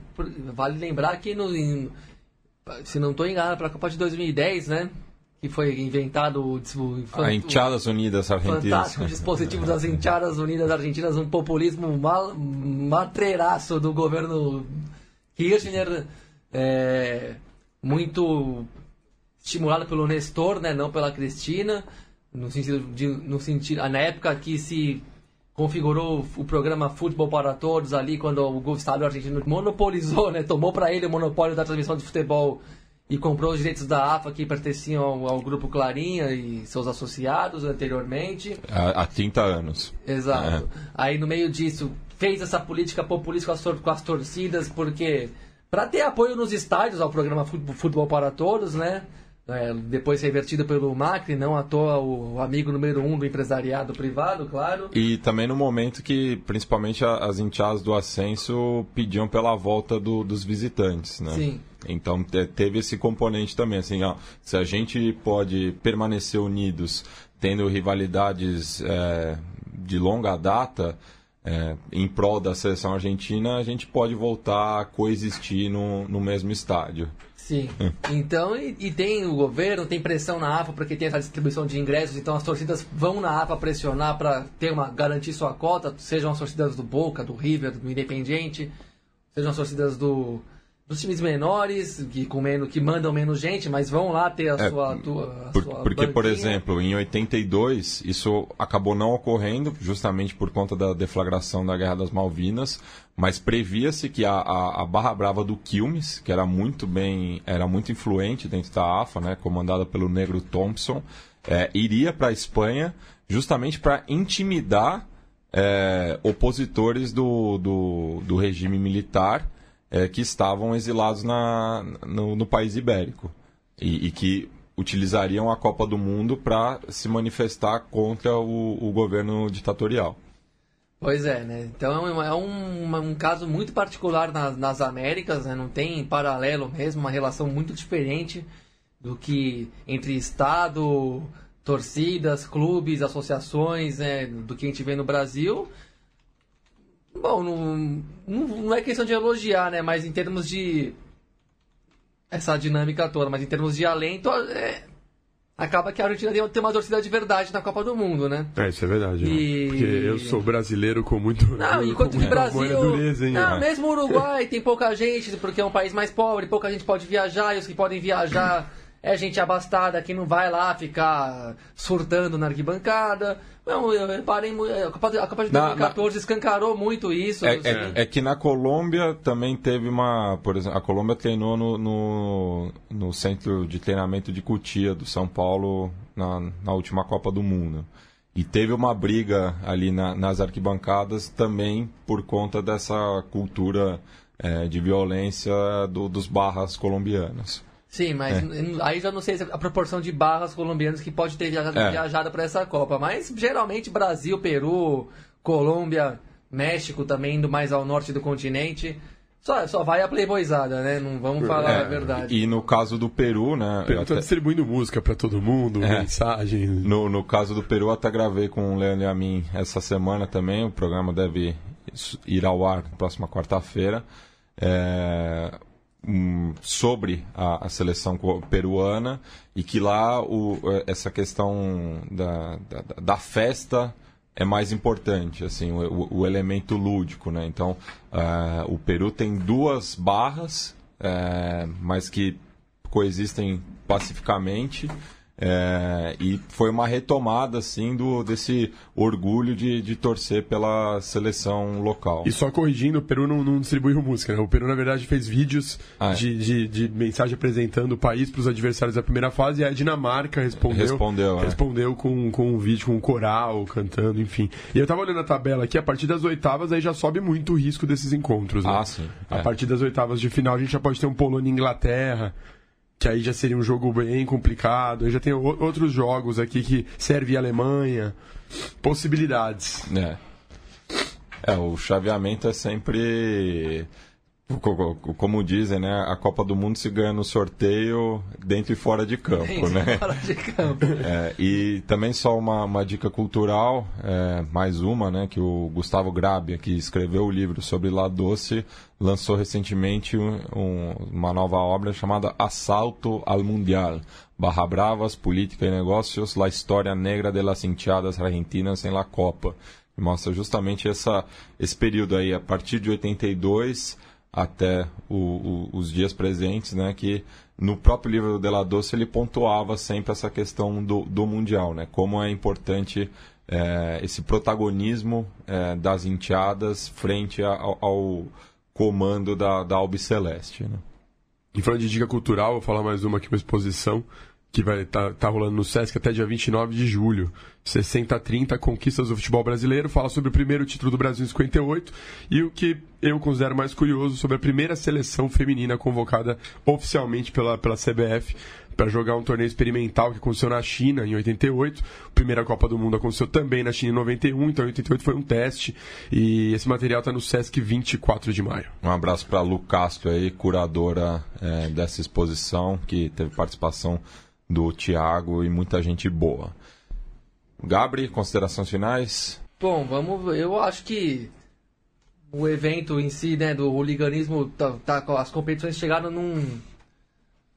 vale lembrar que no, em, se não estou enganado, para a Copa de 2010, né? Que foi inventado o, o a Enchadas Unidas Argentinas. Fantástico dispositivo das Enchadas Unidas Argentinas, um populismo mal, matreiraço do governo Kirchner, é, muito estimulado pelo Nestor, né, não pela Cristina, no sentido de, no sentido, na época que se configurou o programa Futebol para Todos ali, quando o Estado argentino monopolizou, né, tomou para ele o monopólio da transmissão de futebol e comprou os direitos da AFA que pertenciam ao, ao grupo Clarinha e seus associados anteriormente. Há, há 30 anos. Exato. É. Aí no meio disso fez essa política populista com as, com as torcidas, porque para ter apoio nos estádios ao programa Futebol para Todos, né? é, depois revertido pelo Macri, não à toa o amigo número um do empresariado privado, claro. E também no momento que, principalmente, as enteadas do ascenso pediam pela volta do, dos visitantes, né? Sim. Então teve esse componente também, assim, ó, se a gente pode permanecer unidos, tendo rivalidades é, de longa data, é, em prol da seleção argentina, a gente pode voltar a coexistir no, no mesmo estádio. Sim. É. Então, e, e, tem o governo, tem pressão na AFA porque tem essa distribuição de ingressos, então as torcidas vão na AFA pressionar para ter uma garantir sua cota, sejam as torcidas do Boca, do River, do Independiente, sejam as torcidas do dos times menores, que, com menos, que mandam menos gente, mas vão lá ter a é, sua. A por, sua porque, banquinha. por exemplo, em 82, isso acabou não ocorrendo, justamente por conta da deflagração da Guerra das Malvinas, mas previa-se que a, a, a, Barra Brava do Quilmes, que era muito bem, era muito influente dentro da AFA, né, comandada pelo Negro Thompson, é, iria para a Espanha justamente para intimidar é, opositores do, do, do regime militar é, que estavam exilados na, no, no país ibérico e, e, que utilizariam a Copa do Mundo para se manifestar contra o, o, governo ditatorial. Pois é, né? Então é um, um caso muito particular nas, nas Américas, né? não tem paralelo mesmo, uma relação muito diferente do que entre Estado, torcidas, clubes, associações, né? do que a gente vê no Brasil. Bom, não, não, é questão de elogiar, né? Mas em termos de. Essa dinâmica toda, mas em termos de alento, é, acaba que a Argentina tem uma torcida de verdade na Copa do Mundo, né? É, isso é verdade. E... Porque eu sou brasileiro com muito. Não, enquanto que Brasil. Dureza, hein? Não, mesmo o Uruguai tem pouca gente, porque é um país mais pobre, pouca gente pode viajar, e os que podem viajar é gente abastada que não vai lá ficar surtando na arquibancada. Não, eu reparei, a Copa, a Copa de 2014 na, escancarou muito isso. É, é, é, que na Colômbia também teve uma. Por exemplo, a Colômbia treinou no, no, no centro de treinamento de Cutia, do São Paulo, na, na última Copa do Mundo. E teve uma briga ali na, nas arquibancadas também por conta dessa cultura é, de violência do, dos barras colombianos. Sim, mas é. aí já não sei a proporção de barras colombianas que pode ter viajado, é. viajado para essa Copa. Mas geralmente Brasil, Peru, Colômbia, México também indo mais ao norte do continente. Só, só vai a playboyzada, né? Não vamos falar é, a verdade. E no caso do Peru, né? Peru tá até... distribuindo música para todo mundo, é. mensagem. No, no caso do Peru, até gravei com o Leandro e a mim essa semana também. O programa deve ir ao ar na próxima quarta-feira. É, sobre a, a, seleção peruana e que lá o, essa questão da, da, da festa é mais importante, assim, o, o elemento lúdico, né? Então, uh, o Peru tem duas barras, uh, mas que coexistem pacificamente. É, e foi uma retomada assim do desse orgulho de, de torcer pela seleção local. E só corrigindo, o Peru não, não distribuiu música, né? O Peru, na verdade, fez vídeos ah, é. de, de, de, mensagem apresentando o país para os adversários da primeira fase e a Dinamarca respondeu. Respondeu, é. respondeu com, com um vídeo, com um coral, cantando, enfim. E eu tava olhando a tabela aqui, a partir das oitavas aí já sobe muito o risco desses encontros, né? Ah, sim. A é. partir das oitavas de final a gente já pode ter um Polônia e Inglaterra que aí já seria um jogo bem complicado. Já tenho outros jogos aqui que serve a Alemanha. Possibilidades. É. É, o chaveamento é sempre como dizem, né? A Copa do Mundo se ganha no sorteio dentro e fora de campo, dentro né? Fora de campo. É, e também só uma, uma dica cultural, é, mais uma, né? Que o Gustavo Grabia, que escreveu o livro sobre La Doce, lançou recentemente um, um, uma nova obra chamada Assalto al Mundial. Barra Bravas, Política e Negócios, La História Negra de las Hinchadas Argentinas em La Copa. Mostra justamente essa, esse período aí, a partir de 82 até o, o, os dias presentes, né, que no próprio livro do Della Doce ele pontuava sempre essa questão do, do Mundial, né, como é importante é, esse protagonismo é, das enteadas frente ao, ao comando da, da Albiceleste. Né. E falando de dica cultural, vou falar mais uma aqui, uma exposição que vai tá, tá rolando no Sesc até dia 29 de julho. 60 a 30 conquistas do futebol brasileiro, fala sobre o primeiro título do Brasil em 58 e o que eu considero mais curioso sobre a primeira seleção feminina convocada oficialmente pela, pela CBF para jogar um torneio experimental que aconteceu na China em 88. A primeira Copa do Mundo aconteceu também na China em 91, então 88 foi um teste. E esse material está no Sesc 24 de maio. Um abraço para a Lu Castro aí, curadora é, dessa exposição, que teve participação do Thiago e muita gente boa. Gabri, considerações finais? Bom, vamos. Eu acho que o evento em si, né, do hooliganismo, tá, tá, as competições chegaram num,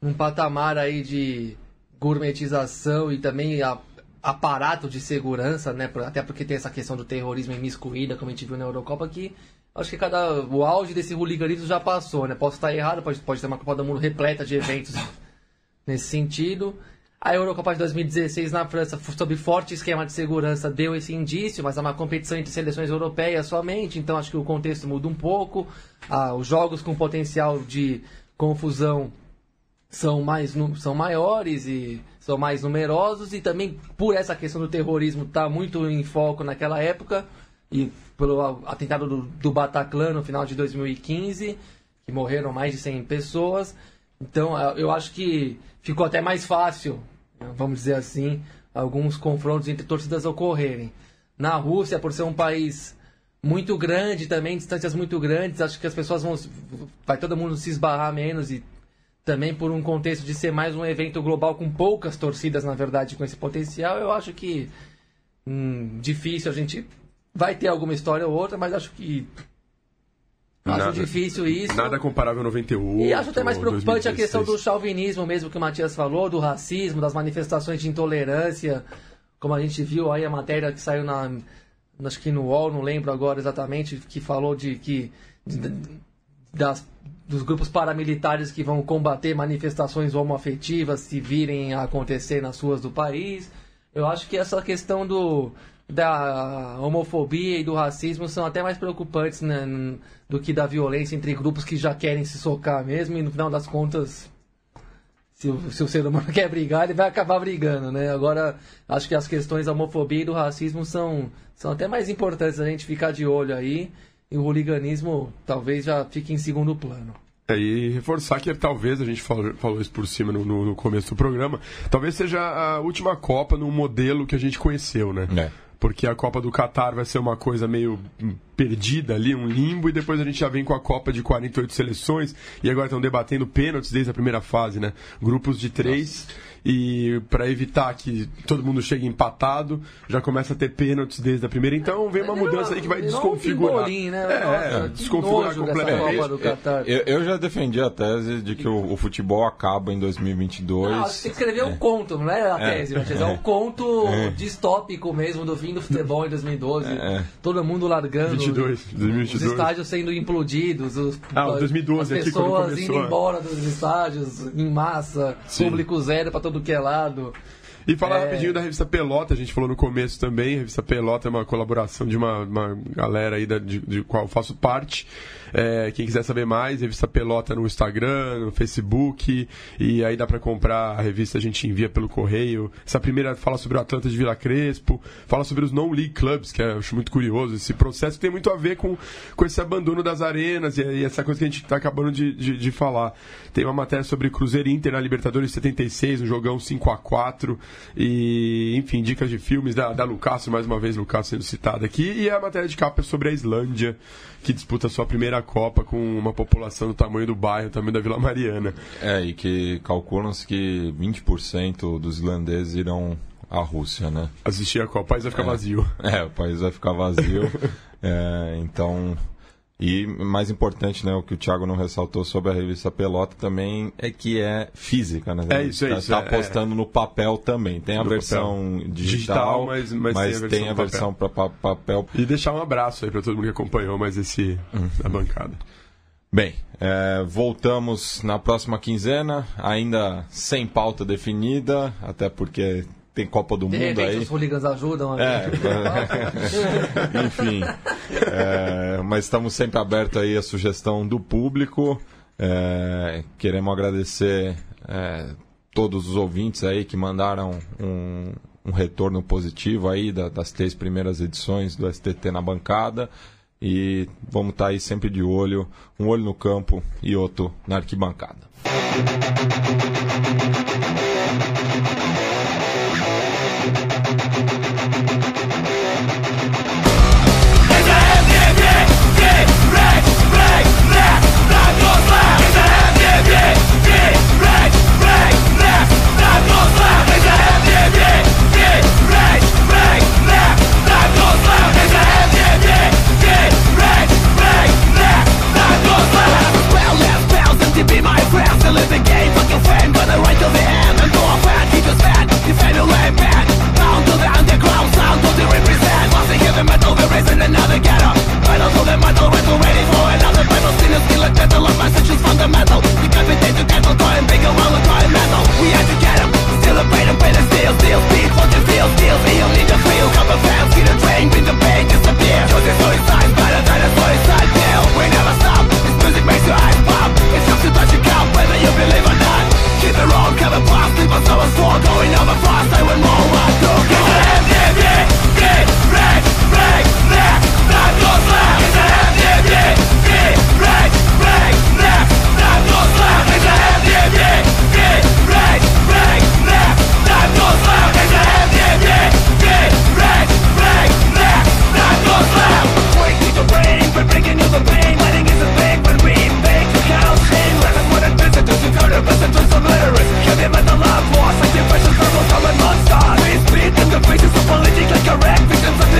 num patamar aí de gourmetização e também a, aparato de segurança, né, até porque tem essa questão do terrorismo imiscuída, como a gente viu na Eurocopa, que acho que cada o auge desse hooliganismo já passou, né? Posso estar errado, pode, pode ter uma Copa do Mundo repleta de eventos nesse sentido. A Eurocopa de 2016 na França, sob forte esquema de segurança, deu esse indício, mas é uma competição entre seleções europeias somente, então acho que o contexto muda um pouco. Ah, os jogos com potencial de confusão são, mais, são maiores e são mais numerosos, e também por essa questão do terrorismo está muito em foco naquela época, e pelo atentado do, do Bataclan no final de 2015, que morreram mais de 100 pessoas. Então eu acho que ficou até mais fácil vamos dizer assim, alguns confrontos entre torcidas ocorrerem. Na Rússia, por ser um país muito grande também, distâncias muito grandes, acho que as pessoas vão. Vai todo mundo se esbarrar menos e também por um contexto de ser mais um evento global com poucas torcidas, na verdade, com esse potencial, eu acho que hum, difícil a gente. Vai ter alguma história ou outra, mas acho que Acho nada, difícil isso. Nada comparável a 98. E acho até mais preocupante 2016. a questão do chauvinismo mesmo que o Matias falou, do racismo, das manifestações de intolerância. Como a gente viu aí a matéria que saiu na. Acho que no UOL, não lembro agora exatamente, que falou de que. De, das, dos grupos paramilitares que vão combater manifestações homoafetivas se virem a acontecer nas ruas do país. Eu acho que essa questão do da homofobia e do racismo são até mais preocupantes né, do que da violência entre grupos que já querem se socar mesmo e no final das contas se o, se o ser humano quer brigar ele vai acabar brigando né? Agora acho que as questões da homofobia e do racismo são são até mais importantes a gente ficar de olho aí e o hooliganismo talvez já fique em segundo plano. É, e reforçar que talvez, a gente falou, falou isso por cima no, no, começo do programa, talvez seja a última Copa no modelo que a gente conheceu, né? É porque a Copa do Catar vai ser uma coisa meio perdida ali, um limbo, e depois a gente já vem com a Copa de 48 seleções, e agora estão debatendo pênaltis desde a primeira fase, né? Grupos de três. Nossa. E para evitar que todo mundo chegue empatado, já começa a ter pênaltis desde a primeira. Então vem uma mudança aí que vai desconfigurar. né? É, Nossa, desconfigurar completamente. Copa do Catar. Eu, eu já defendi a tese de que o, o futebol acaba em 2022. Não, você que escrever um conto, não é a É. tese, Matias, é um conto distópico mesmo do fim do futebol em 2012. É. Todo mundo largando. 22, Os 2022. estádios sendo implodidos, os, Ah, o 2012 as aqui, pessoas começou, indo é. embora dos estádios em massa, Sim. público zero pra todo que é lado. E falar É. rapidinho da revista Pelota, a gente falou no começo também. A revista Pelota é uma colaboração de uma, uma galera aí da, de, de qual eu faço parte. É, quem quiser saber mais, revista Pelota no Instagram, no Facebook. E aí dá pra comprar a revista, a gente envia pelo correio. Essa primeira fala sobre o Atlanta de Vila Crespo, fala sobre os non-league clubs, que eu acho muito curioso. Esse processo tem muito a ver com, com esse abandono das arenas e, e essa coisa que a gente tá acabando de, de, de falar. Tem uma matéria sobre Cruzeiro Inter na Libertadores 76, um jogão 5 a 4 e, enfim, dicas de filmes da, da Lucas, mais uma vez Lucas sendo citado aqui, e a matéria de capa é sobre a Islândia, que disputa sua primeira Copa com uma população do tamanho do bairro, tamanho da Vila Mariana. É, e que calculam-se que 20% dos islandeses irão à Rússia, né? Assistir a Copa, o país vai ficar vazio. É, o país vai ficar vazio. É, então. E mais importante, né, o que o Thiago não ressaltou sobre a revista Pelota também é que é física, né? É isso, é tá, isso, Tá é, apostando no papel também. Tem a No versão papel. digital, Digital, mas- mas tem a versão tem a versão para papel. E deixar um abraço aí pra todo mundo que acompanhou mais esse da bancada. Bem, é, voltamos na próxima quinzena, ainda sem pauta definida, até porque tem Copa do De Mundo aí. os hooligans ajudam a É, enfim. É, mas estamos sempre abertos aí à sugestão do público. É, queremos agradecer é, todos os ouvintes aí que mandaram um, um retorno positivo aí da- das três primeiras edições do STT na bancada. E vamos estar aí sempre de olho, um olho no campo e outro na arquibancada. skill of gentle, our message is fundamental Decapitate the cattle, toy and big around the toy metal We had to get him, still a brain and pain and steal, steal, speed you feel, steal, feel, need a feel Come and fail, see the train, beat the pain, disappear Choose your suicide, better than a suicide pill We never stop, this music makes your eyes pop It's up to touch you count, whether you believe or not Keep it wrong, Kevin Pop, sleep on someone's floor Going over fast, I want more, I don't know Politically correct victims